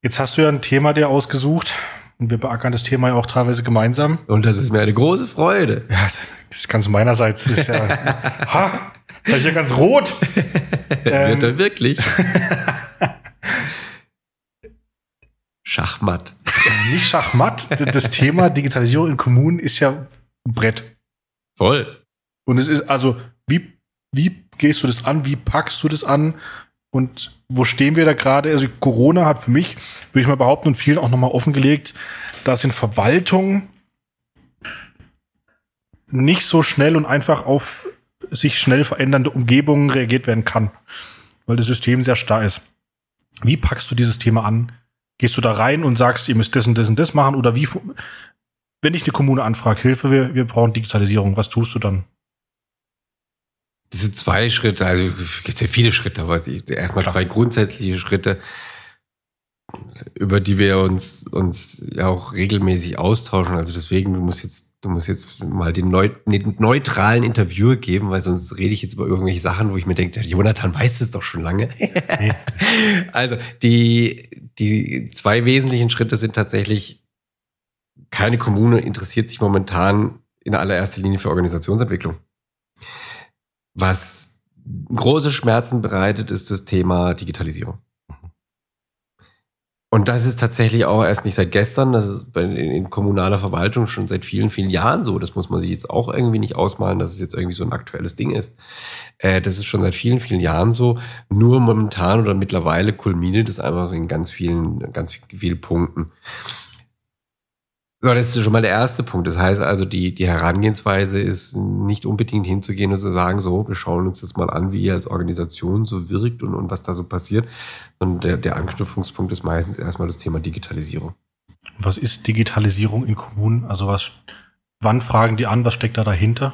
Jetzt hast du ja ein Thema dir ausgesucht und wir beackern das Thema ja auch teilweise gemeinsam. Und das ist mir eine große Freude. Ja, das ist ganz meinerseits. Das ist ja, ha, da ist ja ganz rot. Wird er wirklich? Schachmatt. Nicht Schachmatt. Das Thema Digitalisierung in Kommunen ist ja ein Brett. Voll. Und es ist also, wie, wie gehst du das an? Wie packst du das an? Und wo stehen wir da gerade? Also Corona hat für mich, würde ich mal behaupten, und vielen auch nochmal offengelegt, dass in Verwaltung nicht so schnell und einfach auf sich schnell verändernde Umgebungen reagiert werden kann, weil das System sehr starr ist. Wie packst du dieses Thema an? Gehst du da rein und sagst, ihr müsst das und das und das machen? Oder wie, wenn ich eine Kommune anfrage, Hilfe, wir, wir brauchen Digitalisierung, was tust du dann? Das sind zwei Schritte, also es gibt ja viele Schritte, aber erstmal Klar. zwei grundsätzliche Schritte, über die wir uns, uns ja auch regelmäßig austauschen. Also deswegen, du musst jetzt, du musst jetzt mal den, neu, den neutralen Interviewer geben, weil sonst rede ich jetzt über irgendwelche Sachen, wo ich mir denke, Jonathan weiß das doch schon lange. also die, die zwei wesentlichen Schritte sind tatsächlich, keine Kommune interessiert sich momentan in allererster Linie für Organisationsentwicklung. Was große Schmerzen bereitet, ist das Thema Digitalisierung. Und das ist tatsächlich auch erst nicht seit gestern, das ist in kommunaler Verwaltung schon seit vielen, vielen Jahren so. Das muss man sich jetzt auch irgendwie nicht ausmalen, dass es jetzt irgendwie so ein aktuelles Ding ist. Äh, das ist schon seit vielen, vielen Jahren so. Nur momentan oder mittlerweile kulminiert es einfach in ganz vielen, ganz vielen Punkten. So, das ist schon mal der erste Punkt. Das heißt also, die, die Herangehensweise ist nicht unbedingt hinzugehen und zu sagen, so, wir schauen uns das mal an, wie ihr als Organisation so wirkt und, und was da so passiert. Und der, der Anknüpfungspunkt ist meistens erstmal das Thema Digitalisierung. Was ist Digitalisierung in Kommunen? Also was, wann fragen die an, was steckt da dahinter?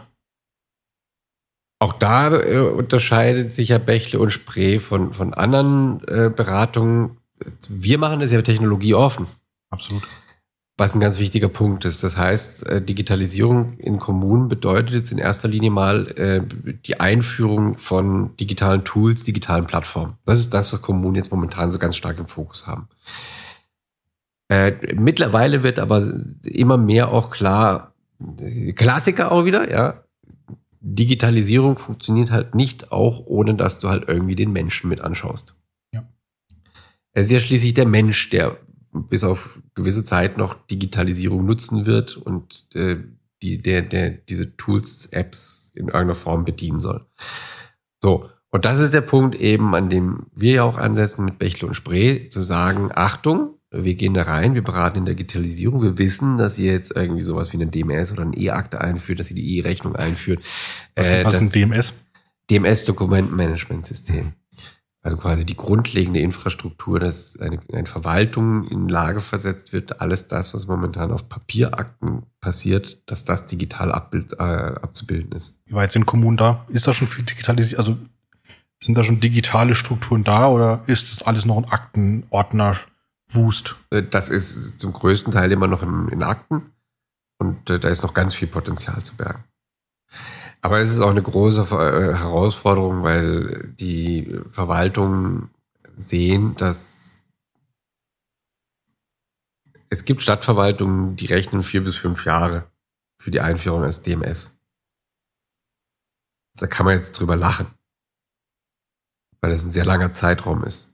Auch da äh, unterscheidet sich ja Bächle und Spree von, von anderen äh, Beratungen. Wir machen das ja technologieoffen. Absolut. Was ein ganz wichtiger Punkt ist. Das heißt, äh, Digitalisierung in Kommunen bedeutet jetzt in erster Linie mal äh, die Einführung von digitalen Tools, digitalen Plattformen. Das ist das, was Kommunen jetzt momentan so ganz stark im Fokus haben. Äh, mittlerweile wird aber immer mehr auch klar, Klassiker auch wieder, ja. Digitalisierung funktioniert halt nicht auch, ohne dass du halt irgendwie den Menschen mit anschaust. Ja. Es ist ja schließlich der Mensch, der bis auf gewisse Zeit noch Digitalisierung nutzen wird und äh, die, der, der diese Tools, Apps in irgendeiner Form bedienen soll. So, und das ist der Punkt eben, an dem wir ja auch ansetzen mit Bächle und Spree, zu sagen, Achtung, wir gehen da rein, wir beraten in der Digitalisierung, wir wissen, dass ihr jetzt irgendwie sowas wie eine DMS oder eine E-Akte einführt, dass ihr die E-Rechnung einführt. Was, Äh, was ist ein DMS? DMS Dokumentenmanagementsystem. Also quasi die grundlegende Infrastruktur, dass eine, eine Verwaltung in Lage versetzt wird, alles das, was momentan auf Papierakten passiert, dass das digital abbild, äh, abzubilden ist. Wie weit sind Kommunen da? Ist da schon viel digitalisiert? Also sind da schon digitale Strukturen da oder ist das alles noch ein Aktenordner Wust? Äh, das ist zum größten Teil immer noch in Akten und äh, da ist noch ganz viel Potenzial zu bergen. Aber es ist auch eine große äh, Herausforderung, weil die Verwaltungen sehen, dass es gibt Stadtverwaltungen, die rechnen vier bis fünf Jahre für die Einführung als DMS. Da kann man jetzt drüber lachen, weil es ein sehr langer Zeitraum ist.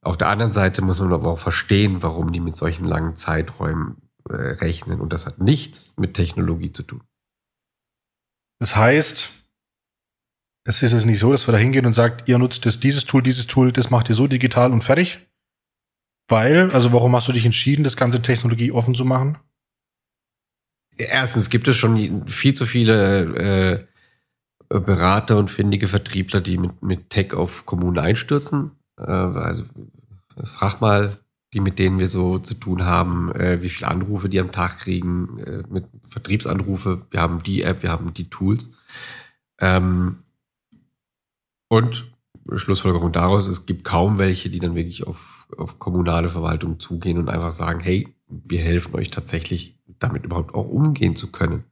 Auf der anderen Seite muss man aber auch verstehen, warum die mit solchen langen Zeiträumen äh, rechnen. Und das hat nichts mit Technologie zu tun. Das heißt, es ist es nicht so, dass wir da hingehen und sagt, ihr nutzt das, dieses Tool, dieses Tool, das macht ihr so digital und fertig. Weil, also warum hast du dich entschieden, das ganze Technologie offen zu machen? Erstens gibt es schon viel zu viele äh, Berater und findige Vertriebler, die mit, mit Tech auf Kommunen einstürzen. Äh, also frag mal die, mit denen wir so zu tun haben, äh, wie viele Anrufe die am Tag kriegen, äh, mit Vertriebsanrufe. Wir haben die App, wir haben die Tools. Ähm, und Schlussfolgerung daraus, es gibt kaum welche, die dann wirklich auf, auf kommunale Verwaltung zugehen und einfach sagen, hey, wir helfen euch tatsächlich, damit überhaupt auch umgehen zu können.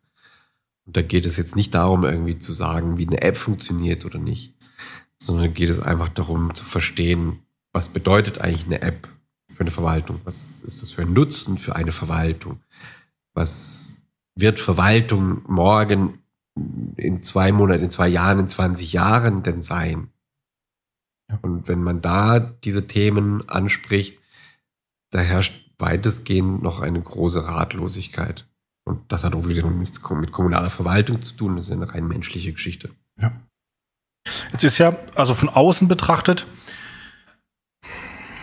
Und da geht es jetzt nicht darum, irgendwie zu sagen, wie eine App funktioniert oder nicht, sondern geht es einfach darum zu verstehen, was bedeutet eigentlich eine App? Für eine Verwaltung? Was ist das für ein Nutzen für eine Verwaltung? Was wird Verwaltung morgen in zwei Monaten, in zwei Jahren, in 20 Jahren denn sein? Und wenn man da diese Themen anspricht, da herrscht weitestgehend noch eine große Ratlosigkeit. Und das hat auch wiederum nichts mit kommunaler Verwaltung zu tun. Das ist eine rein menschliche Geschichte. Ja. Jetzt ist ja, also von außen betrachtet,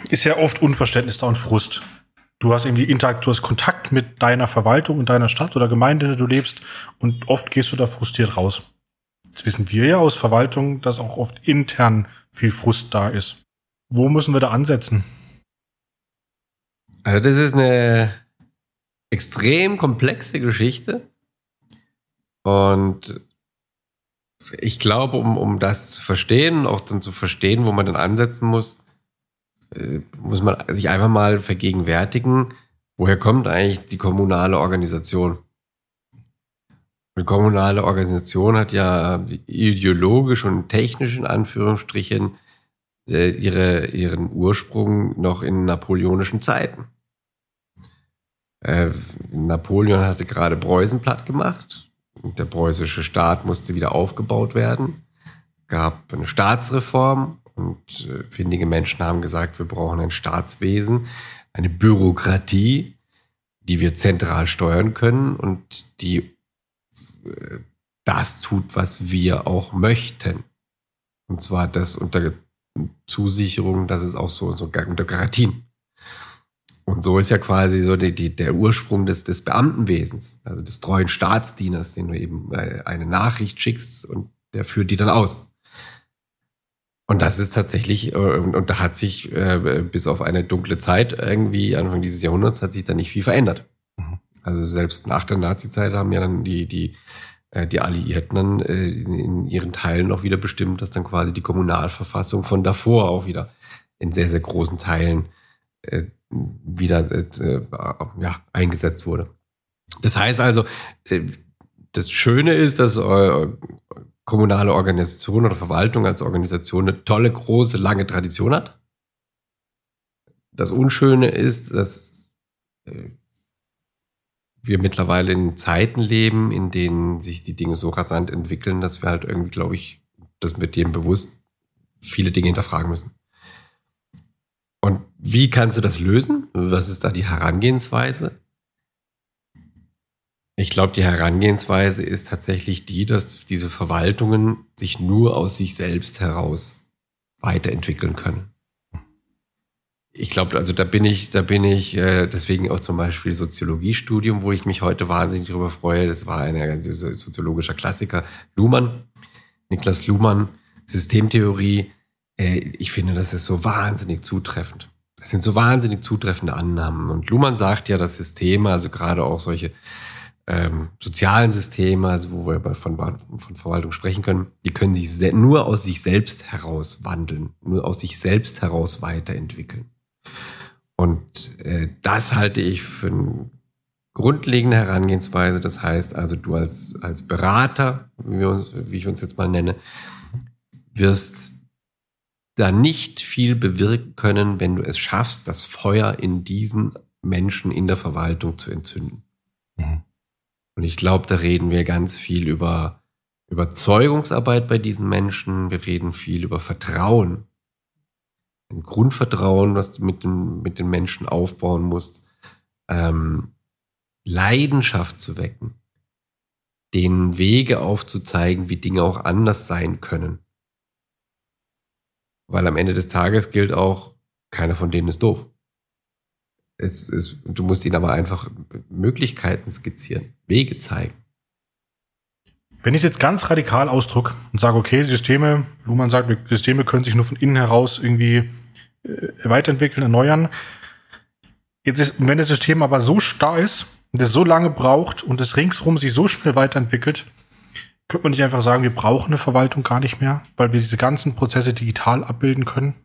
ist ja oft Unverständnis da und Frust. Du hast irgendwie Interakt, du hast Kontakt mit deiner Verwaltung in deiner Stadt oder Gemeinde, in der du lebst und oft gehst du da frustriert raus. Jetzt wissen wir ja aus Verwaltung, dass auch oft intern viel Frust da ist. Wo müssen wir da ansetzen? Also das ist eine extrem komplexe Geschichte. Und ich glaube, um, um das zu verstehen, auch dann zu verstehen, wo man dann ansetzen muss, äh, muss man sich einfach mal vergegenwärtigen, woher kommt eigentlich die kommunale Organisation? Die kommunale Organisation hat ja ideologisch und technisch in Anführungsstrichen äh, ihre, ihren Ursprung noch in napoleonischen Zeiten. Äh, Napoleon hatte gerade Preußen platt gemacht. Der preußische Staat musste wieder aufgebaut werden. Es gab eine Staatsreform und äh, findige Menschen haben gesagt, wir brauchen ein Staatswesen, eine Bürokratie, die wir zentral steuern können und die äh, das tut, was wir auch möchten. Und zwar das unter Zusicherung, dass es auch so, so unter Garantien. Und so ist ja quasi so die, die, der Ursprung des, des Beamtenwesens, also des treuen Staatsdieners, den du eben äh, eine Nachricht schickst und der führt die dann aus. Und das ist tatsächlich, äh, und da hat sich äh, bis auf eine dunkle Zeit irgendwie Anfang dieses Jahrhunderts hat sich da nicht viel verändert. Mhm. Also selbst nach der Nazi-Zeit haben ja dann die, die, äh, die Alliierten dann in ihren Teilen noch wieder bestimmt, dass dann quasi die Kommunalverfassung von davor auch wieder in sehr, sehr großen Teilen wieder ja, eingesetzt wurde. Das heißt also, das Schöne ist, dass kommunale Organisation oder Verwaltung als Organisation eine tolle, große, lange Tradition hat. Das Unschöne ist, dass äh, wir mittlerweile in Zeiten leben, in denen sich die Dinge so rasant entwickeln, dass wir halt irgendwie, glaube ich, das wird jedem bewusst, viele Dinge hinterfragen müssen. Und wie kannst du das lösen? Was ist da die Herangehensweise? Ich glaube, die Herangehensweise ist tatsächlich die, dass diese Verwaltungen sich nur aus sich selbst heraus weiterentwickeln können. Ich glaube, also da bin ich, da bin ich, äh, deswegen auch zum Beispiel Soziologiestudium, wo ich mich heute wahnsinnig darüber freue. Das war ein soziologischer Klassiker. Luhmann, Niklas Luhmann, Systemtheorie. äh, ich finde, das ist so wahnsinnig zutreffend. Das sind so wahnsinnig zutreffende Annahmen. Und Luhmann sagt ja, dass Systeme, also gerade auch solche ähm, sozialen Systeme, also wo wir von, von Verwaltung sprechen können, die können sich nur aus sich selbst heraus wandeln, nur aus sich selbst heraus weiterentwickeln. Und äh, das halte ich für eine grundlegende Herangehensweise. Das heißt also, du als, als Berater, wie, uns, wie ich uns jetzt mal nenne, wirst da nicht viel bewirken können, wenn du es schaffst, das Feuer in diesen Menschen in der Verwaltung zu entzünden. Mhm. Und ich glaube, da reden wir ganz viel über Überzeugungsarbeit bei diesen Menschen. Wir reden viel über Vertrauen. Ein Grundvertrauen, was du mit den, mit den Menschen aufbauen musst. Ähm, Leidenschaft zu wecken. Denen Wege aufzuzeigen, wie Dinge auch anders sein können. Weil am Ende des Tages gilt auch, keiner von denen ist doof. Es, es, du musst ihnen aber einfach Möglichkeiten skizzieren, Wege zeigen. Wenn ich es jetzt ganz radikal ausdruck und sage, okay, Systeme, Luhmann sagt, Systeme können sich nur von innen heraus irgendwie äh, weiterentwickeln, erneuern. Jetzt ist, wenn das System aber so starr ist und es so lange braucht und es ringsrum sich so schnell weiterentwickelt, könnte man nicht einfach sagen, wir brauchen eine Verwaltung gar nicht mehr, weil wir diese ganzen Prozesse digital abbilden können?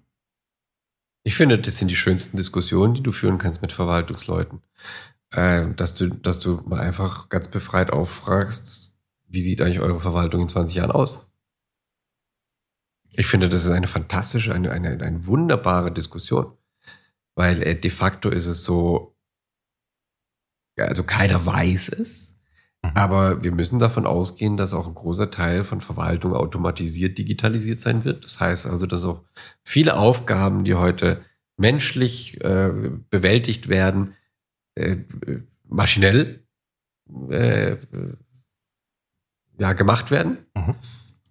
Ich finde, das sind die schönsten Diskussionen, die du führen kannst mit Verwaltungsleuten. Äh, dass du, dass du mal einfach ganz befreit auffragst, wie sieht eigentlich eure Verwaltung in 20 Jahren aus? Ich finde, das ist eine fantastische, eine, eine, eine wunderbare Diskussion. Weil äh, de facto ist es so, ja, also keiner weiß es, mhm. aber wir müssen davon ausgehen, dass auch ein großer Teil von Verwaltung automatisiert, digitalisiert sein wird. Das heißt also, dass auch viele Aufgaben, die heute menschlich äh, bewältigt werden, äh, maschinell äh, ja, gemacht werden. Mhm.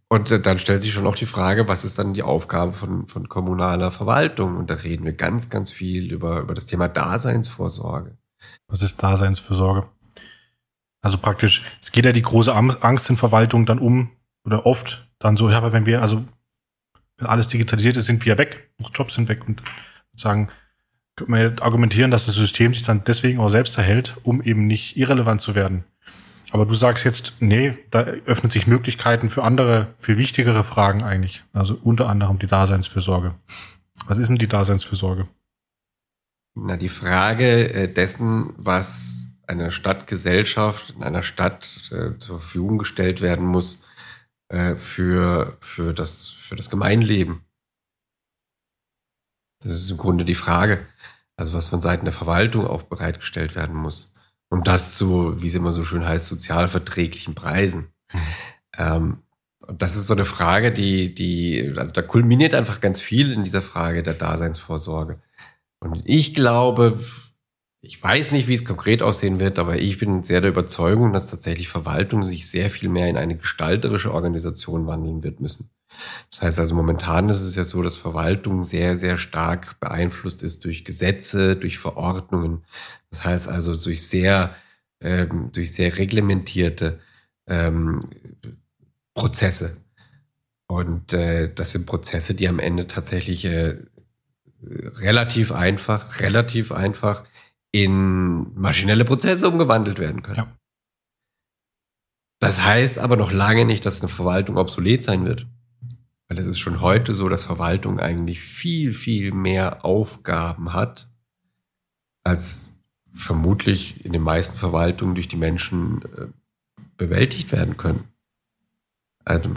Und äh, dann stellt sich schon auch die Frage, was ist dann die Aufgabe von, von kommunaler Verwaltung? Und da reden wir ganz, ganz viel über, über das Thema Daseinsvorsorge. Was ist Daseinsvorsorge? Also praktisch, es geht ja die große Angst in Verwaltung dann um, oder oft dann so, ja, aber wenn wir, also wenn alles digitalisiert ist, sind wir weg, unsere Jobs sind weg und sagen, könnte man argumentieren, dass das System sich dann deswegen auch selbst erhält, um eben nicht irrelevant zu werden. Aber du sagst jetzt, nee, da öffnet sich Möglichkeiten für andere, viel wichtigere Fragen eigentlich. Also unter anderem die Daseinsfürsorge. Was ist denn die Daseinsfürsorge? Na, die Frage äh, dessen, was einer Stadtgesellschaft, in einer Stadt äh, zur Verfügung gestellt werden muss äh, für, für, das, für das Gemeinleben. Das ist im Grunde die Frage. Also was von Seiten der Verwaltung auch bereitgestellt werden muss. Und das zu, wie es immer so schön heißt, sozialverträglichen Preisen. Mhm. Ähm, und das ist so eine Frage, die, die, also da kulminiert einfach ganz viel in dieser Frage der Daseinsvorsorge. Und ich glaube, ich weiß nicht, wie es konkret aussehen wird, aber ich bin sehr der Überzeugung, dass tatsächlich Verwaltung sich sehr viel mehr in eine gestalterische Organisation wandeln wird müssen. Das heißt also, momentan ist es ja so, dass Verwaltung sehr, sehr stark beeinflusst ist durch Gesetze, durch Verordnungen. Das heißt also, durch sehr, ähm, durch sehr reglementierte ähm, Prozesse. Und äh, das sind Prozesse, die am Ende tatsächlich äh, relativ einfach, relativ einfach in maschinelle Prozesse umgewandelt werden können. Ja. Das heißt aber noch lange nicht, dass eine Verwaltung obsolet sein wird. Weil es ist schon heute so, dass Verwaltung eigentlich viel, viel mehr Aufgaben hat, als vermutlich in den meisten Verwaltungen durch die Menschen äh, bewältigt werden können. Also,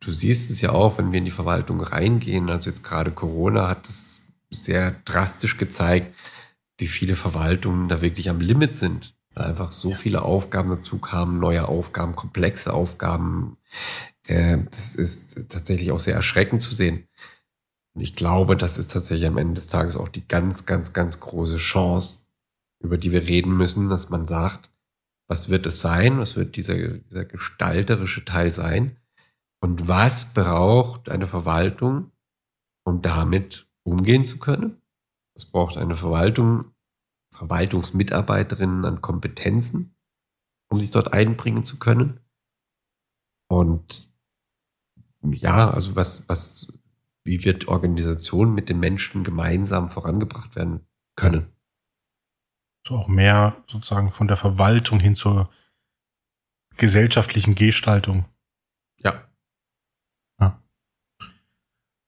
du siehst es ja auch, wenn wir in die Verwaltung reingehen. Also jetzt gerade Corona hat es sehr drastisch gezeigt, wie viele Verwaltungen da wirklich am Limit sind. Weil einfach so viele Aufgaben dazu kamen, neue Aufgaben, komplexe Aufgaben. Äh, das ist tatsächlich auch sehr erschreckend zu sehen. Und ich glaube, das ist tatsächlich am Ende des Tages auch die ganz, ganz, ganz große Chance, über die wir reden müssen, dass man sagt, was wird es sein? Was wird dieser, dieser gestalterische Teil sein? Und was braucht eine Verwaltung, um damit umgehen zu können? Es braucht eine Verwaltung, Verwaltungsmitarbeiterinnen an Kompetenzen, um sich dort einbringen zu können. Und ja, also was, was wie wird Organisation mit den Menschen gemeinsam vorangebracht werden können. So auch mehr sozusagen von der Verwaltung hin zur gesellschaftlichen Gestaltung. Ja. ja.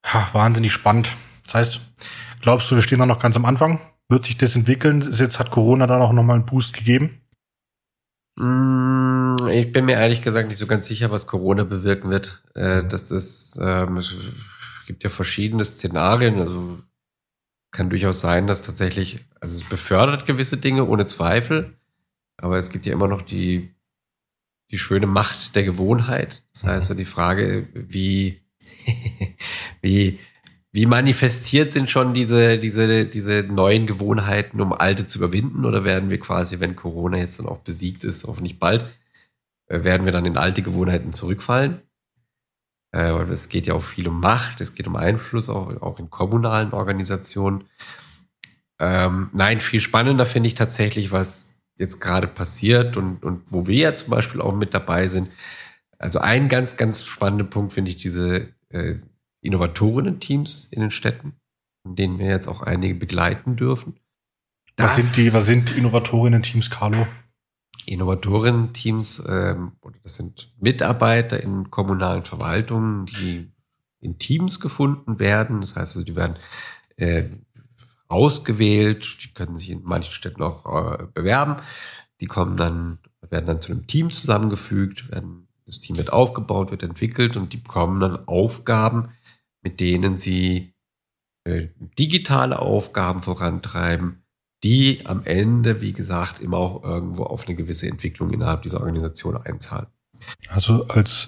Ha, wahnsinnig spannend. Das heißt, glaubst du, wir stehen da noch ganz am Anfang? Wird sich das entwickeln? Jetzt hat Corona dann auch nochmal einen Boost gegeben? Mm, ich bin mir ehrlich gesagt nicht so ganz sicher, was Corona bewirken wird. Äh, das, ähm, es gibt ja verschiedene Szenarien. Also kann durchaus sein, dass tatsächlich, also es befördert gewisse Dinge ohne Zweifel, aber es gibt ja immer noch die, die schöne Macht der Gewohnheit. Das heißt, mhm. so die Frage, wie, wie, wie manifestiert sind schon diese, diese, diese neuen Gewohnheiten, um alte zu überwinden? Oder werden wir quasi, wenn Corona jetzt dann auch besiegt ist, hoffentlich bald, äh, werden wir dann in alte Gewohnheiten zurückfallen? Äh, weil es geht ja auch viel um Macht, es geht um Einfluss, auch, auch in kommunalen Organisationen. Ähm, nein, viel spannender finde ich tatsächlich, was jetzt gerade passiert und, und wo wir ja zum Beispiel auch mit dabei sind. Also ein ganz, ganz spannender Punkt finde ich diese äh, Innovatorinnen-Teams in den Städten, von denen wir jetzt auch einige begleiten dürfen. Das was sind die, was sind Innovatorinnen-Teams, Carlo? Innovatorinnen-Teams, ähm, das sind Mitarbeiter in kommunalen Verwaltungen, die in Teams gefunden werden. Das heißt, also, die werden äh, ausgewählt, die können sich in manchen Städten auch äh, bewerben. Die kommen dann, werden dann zu einem Team zusammengefügt, werden, das Team wird aufgebaut, wird entwickelt und die bekommen dann Aufgaben, mit denen sie äh, digitale Aufgaben vorantreiben, die am Ende, wie gesagt, immer auch irgendwo auf eine gewisse Entwicklung innerhalb dieser Organisation einzahlen. Also als,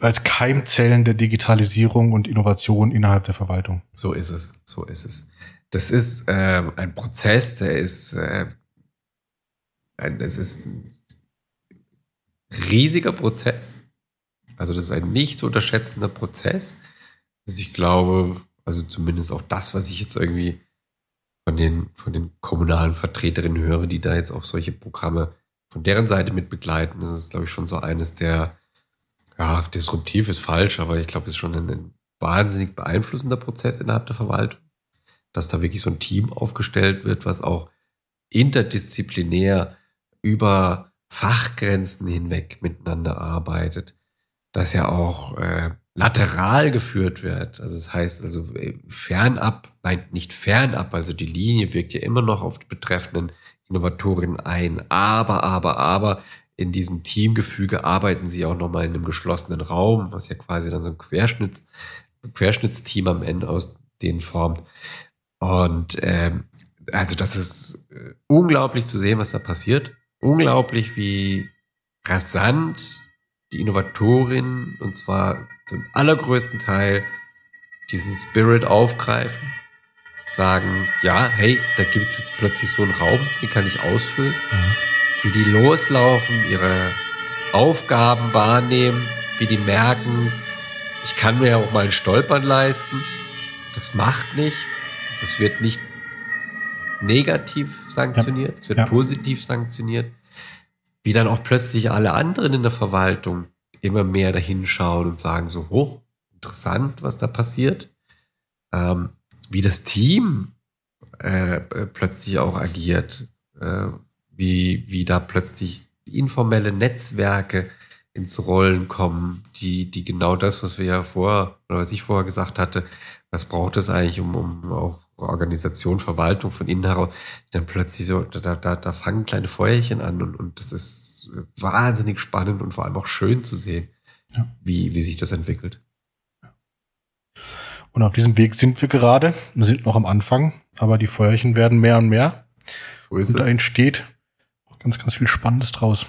als Keimzellen der Digitalisierung und Innovation innerhalb der Verwaltung. So ist es, so ist es. Das ist äh, ein Prozess, der ist, äh, ein, das ist ein riesiger Prozess. Also das ist ein nicht zu unterschätzender Prozess. Also ich glaube, also zumindest auch das, was ich jetzt irgendwie von den, von den kommunalen Vertreterinnen höre, die da jetzt auch solche Programme von deren Seite mit begleiten, das ist, glaube ich, schon so eines der, ja, disruptiv ist falsch, aber ich glaube, es ist schon ein, ein wahnsinnig beeinflussender Prozess innerhalb der Verwaltung, dass da wirklich so ein Team aufgestellt wird, was auch interdisziplinär über Fachgrenzen hinweg miteinander arbeitet, dass ja auch äh, lateral geführt wird. Also das heißt also äh, fernab, nein, nicht fernab, also die Linie wirkt ja immer noch auf die betreffenden Innovatorinnen ein. Aber, aber, aber in diesem Teamgefüge arbeiten sie auch nochmal in einem geschlossenen Raum, was ja quasi dann so ein Querschnitt, Querschnittsteam am Ende aus denen formt. Und ähm, also das ist äh, unglaublich zu sehen, was da passiert. Unglaublich, wie rasant die Innovatorin, und zwar zum allergrößten Teil, diesen Spirit aufgreifen, sagen, ja, hey, da gibt es jetzt plötzlich so einen Raum, den kann ich ausfüllen. Mhm. Wie die loslaufen, ihre Aufgaben wahrnehmen, wie die merken, ich kann mir ja auch mal ein Stolpern leisten. Das macht nichts. Das wird nicht negativ sanktioniert, es ja. wird ja. positiv sanktioniert wie dann auch plötzlich alle anderen in der Verwaltung immer mehr dahinschauen und sagen so, hoch, interessant, was da passiert. Ähm, wie das Team äh, äh, plötzlich auch agiert, äh, wie, wie da plötzlich informelle Netzwerke ins Rollen kommen, die, die genau das, was wir ja vorher, oder was ich vorher gesagt hatte, was braucht es eigentlich, um, um auch Organisation, Verwaltung von innen heraus, dann plötzlich so, da, da, da fangen kleine Feuerchen an und, und das ist wahnsinnig spannend und vor allem auch schön zu sehen, ja. wie, wie sich das entwickelt. Und auf diesem Weg sind wir gerade. Wir sind noch am Anfang, aber die Feuerchen werden mehr und mehr. Wo ist und da entsteht ganz, ganz viel Spannendes draus.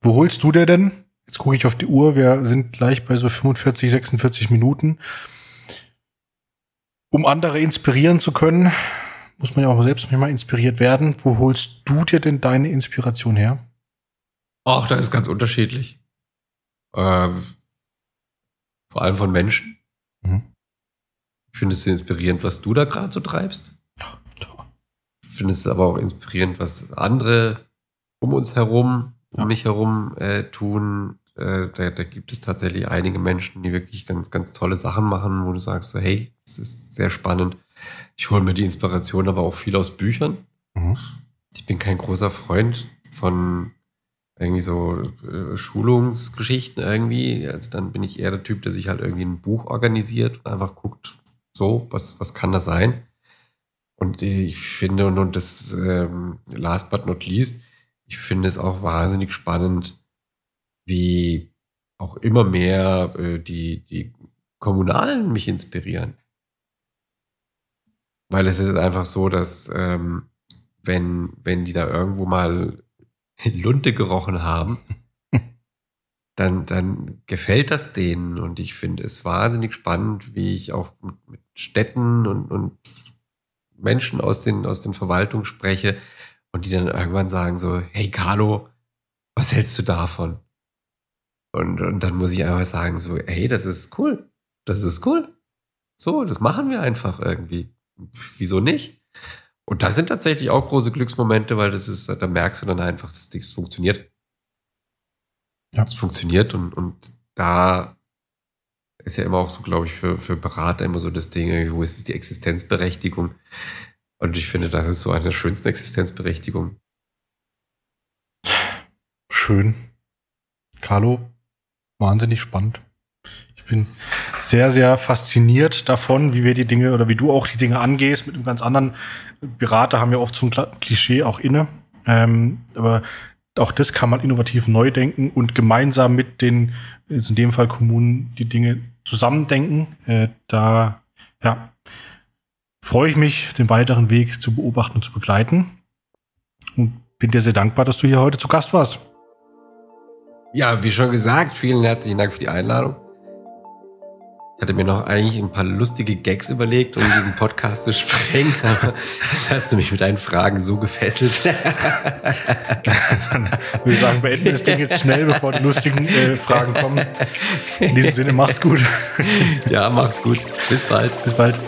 Wo holst du dir denn? Jetzt gucke ich auf die Uhr. Wir sind gleich bei so 45, 46 Minuten um andere inspirieren zu können, muss man ja auch selbst manchmal inspiriert werden. Wo holst du dir denn deine Inspiration her? Ach, das ist ganz unterschiedlich. Ähm, vor allem von Menschen. Mhm. Ich finde es inspirierend, was du da gerade so treibst. Ja, ich finde es aber auch inspirierend, was andere um uns herum, um ja. mich herum äh, tun. Äh, da, da gibt es tatsächlich einige Menschen, die wirklich ganz, ganz tolle Sachen machen, wo du sagst, so, hey, das ist sehr spannend. Ich hole mir die Inspiration aber auch viel aus Büchern. Mhm. Ich bin kein großer Freund von irgendwie so äh, Schulungsgeschichten irgendwie. Also dann bin ich eher der Typ, der sich halt irgendwie ein Buch organisiert und einfach guckt, so, was, was kann das sein? Und ich finde, und, und das ähm, last but not least, ich finde es auch wahnsinnig spannend, wie auch immer mehr äh, die, die Kommunalen mich inspirieren. Weil es ist einfach so, dass ähm, wenn, wenn die da irgendwo mal Lunte gerochen haben, dann, dann gefällt das denen. Und ich finde es wahnsinnig spannend, wie ich auch mit, mit Städten und, und Menschen aus den, aus den Verwaltungen spreche und die dann irgendwann sagen so, hey Carlo, was hältst du davon? Und, und dann muss ich einfach sagen so, hey, das ist cool. Das ist cool. So, das machen wir einfach irgendwie. Wieso nicht? Und da sind tatsächlich auch große Glücksmomente, weil das ist, da merkst du dann einfach, dass das funktioniert. Ja. Es funktioniert und, und da ist ja immer auch so, glaube ich, für, für Berater immer so das Ding, wo ist die Existenzberechtigung? Und ich finde, das ist so eine der schönsten Existenzberechtigung. Schön. Carlo, wahnsinnig spannend. Ich bin sehr, sehr fasziniert davon, wie wir die Dinge oder wie du auch die Dinge angehst mit einem ganz anderen. Berater haben ja oft so ein Klischee auch inne. Ähm, aber auch das kann man innovativ neu denken und gemeinsam mit den, in dem Fall Kommunen, die Dinge zusammendenken. Äh, da, ja, freue ich mich, den weiteren Weg zu beobachten und zu begleiten. Und bin dir sehr dankbar, dass du hier heute zu Gast warst. Ja, wie schon gesagt, vielen herzlichen Dank für die Einladung. Ich hatte mir noch eigentlich ein paar lustige Gags überlegt, um diesen Podcast zu sprengen, aber hast du mich mit deinen Fragen so gefesselt. Dann würde ich sagen, beenden wir das Ding jetzt schnell, bevor die lustigen äh, Fragen kommen. In diesem Sinne, mach's gut. Ja, mach's gut. Bis bald. Bis bald.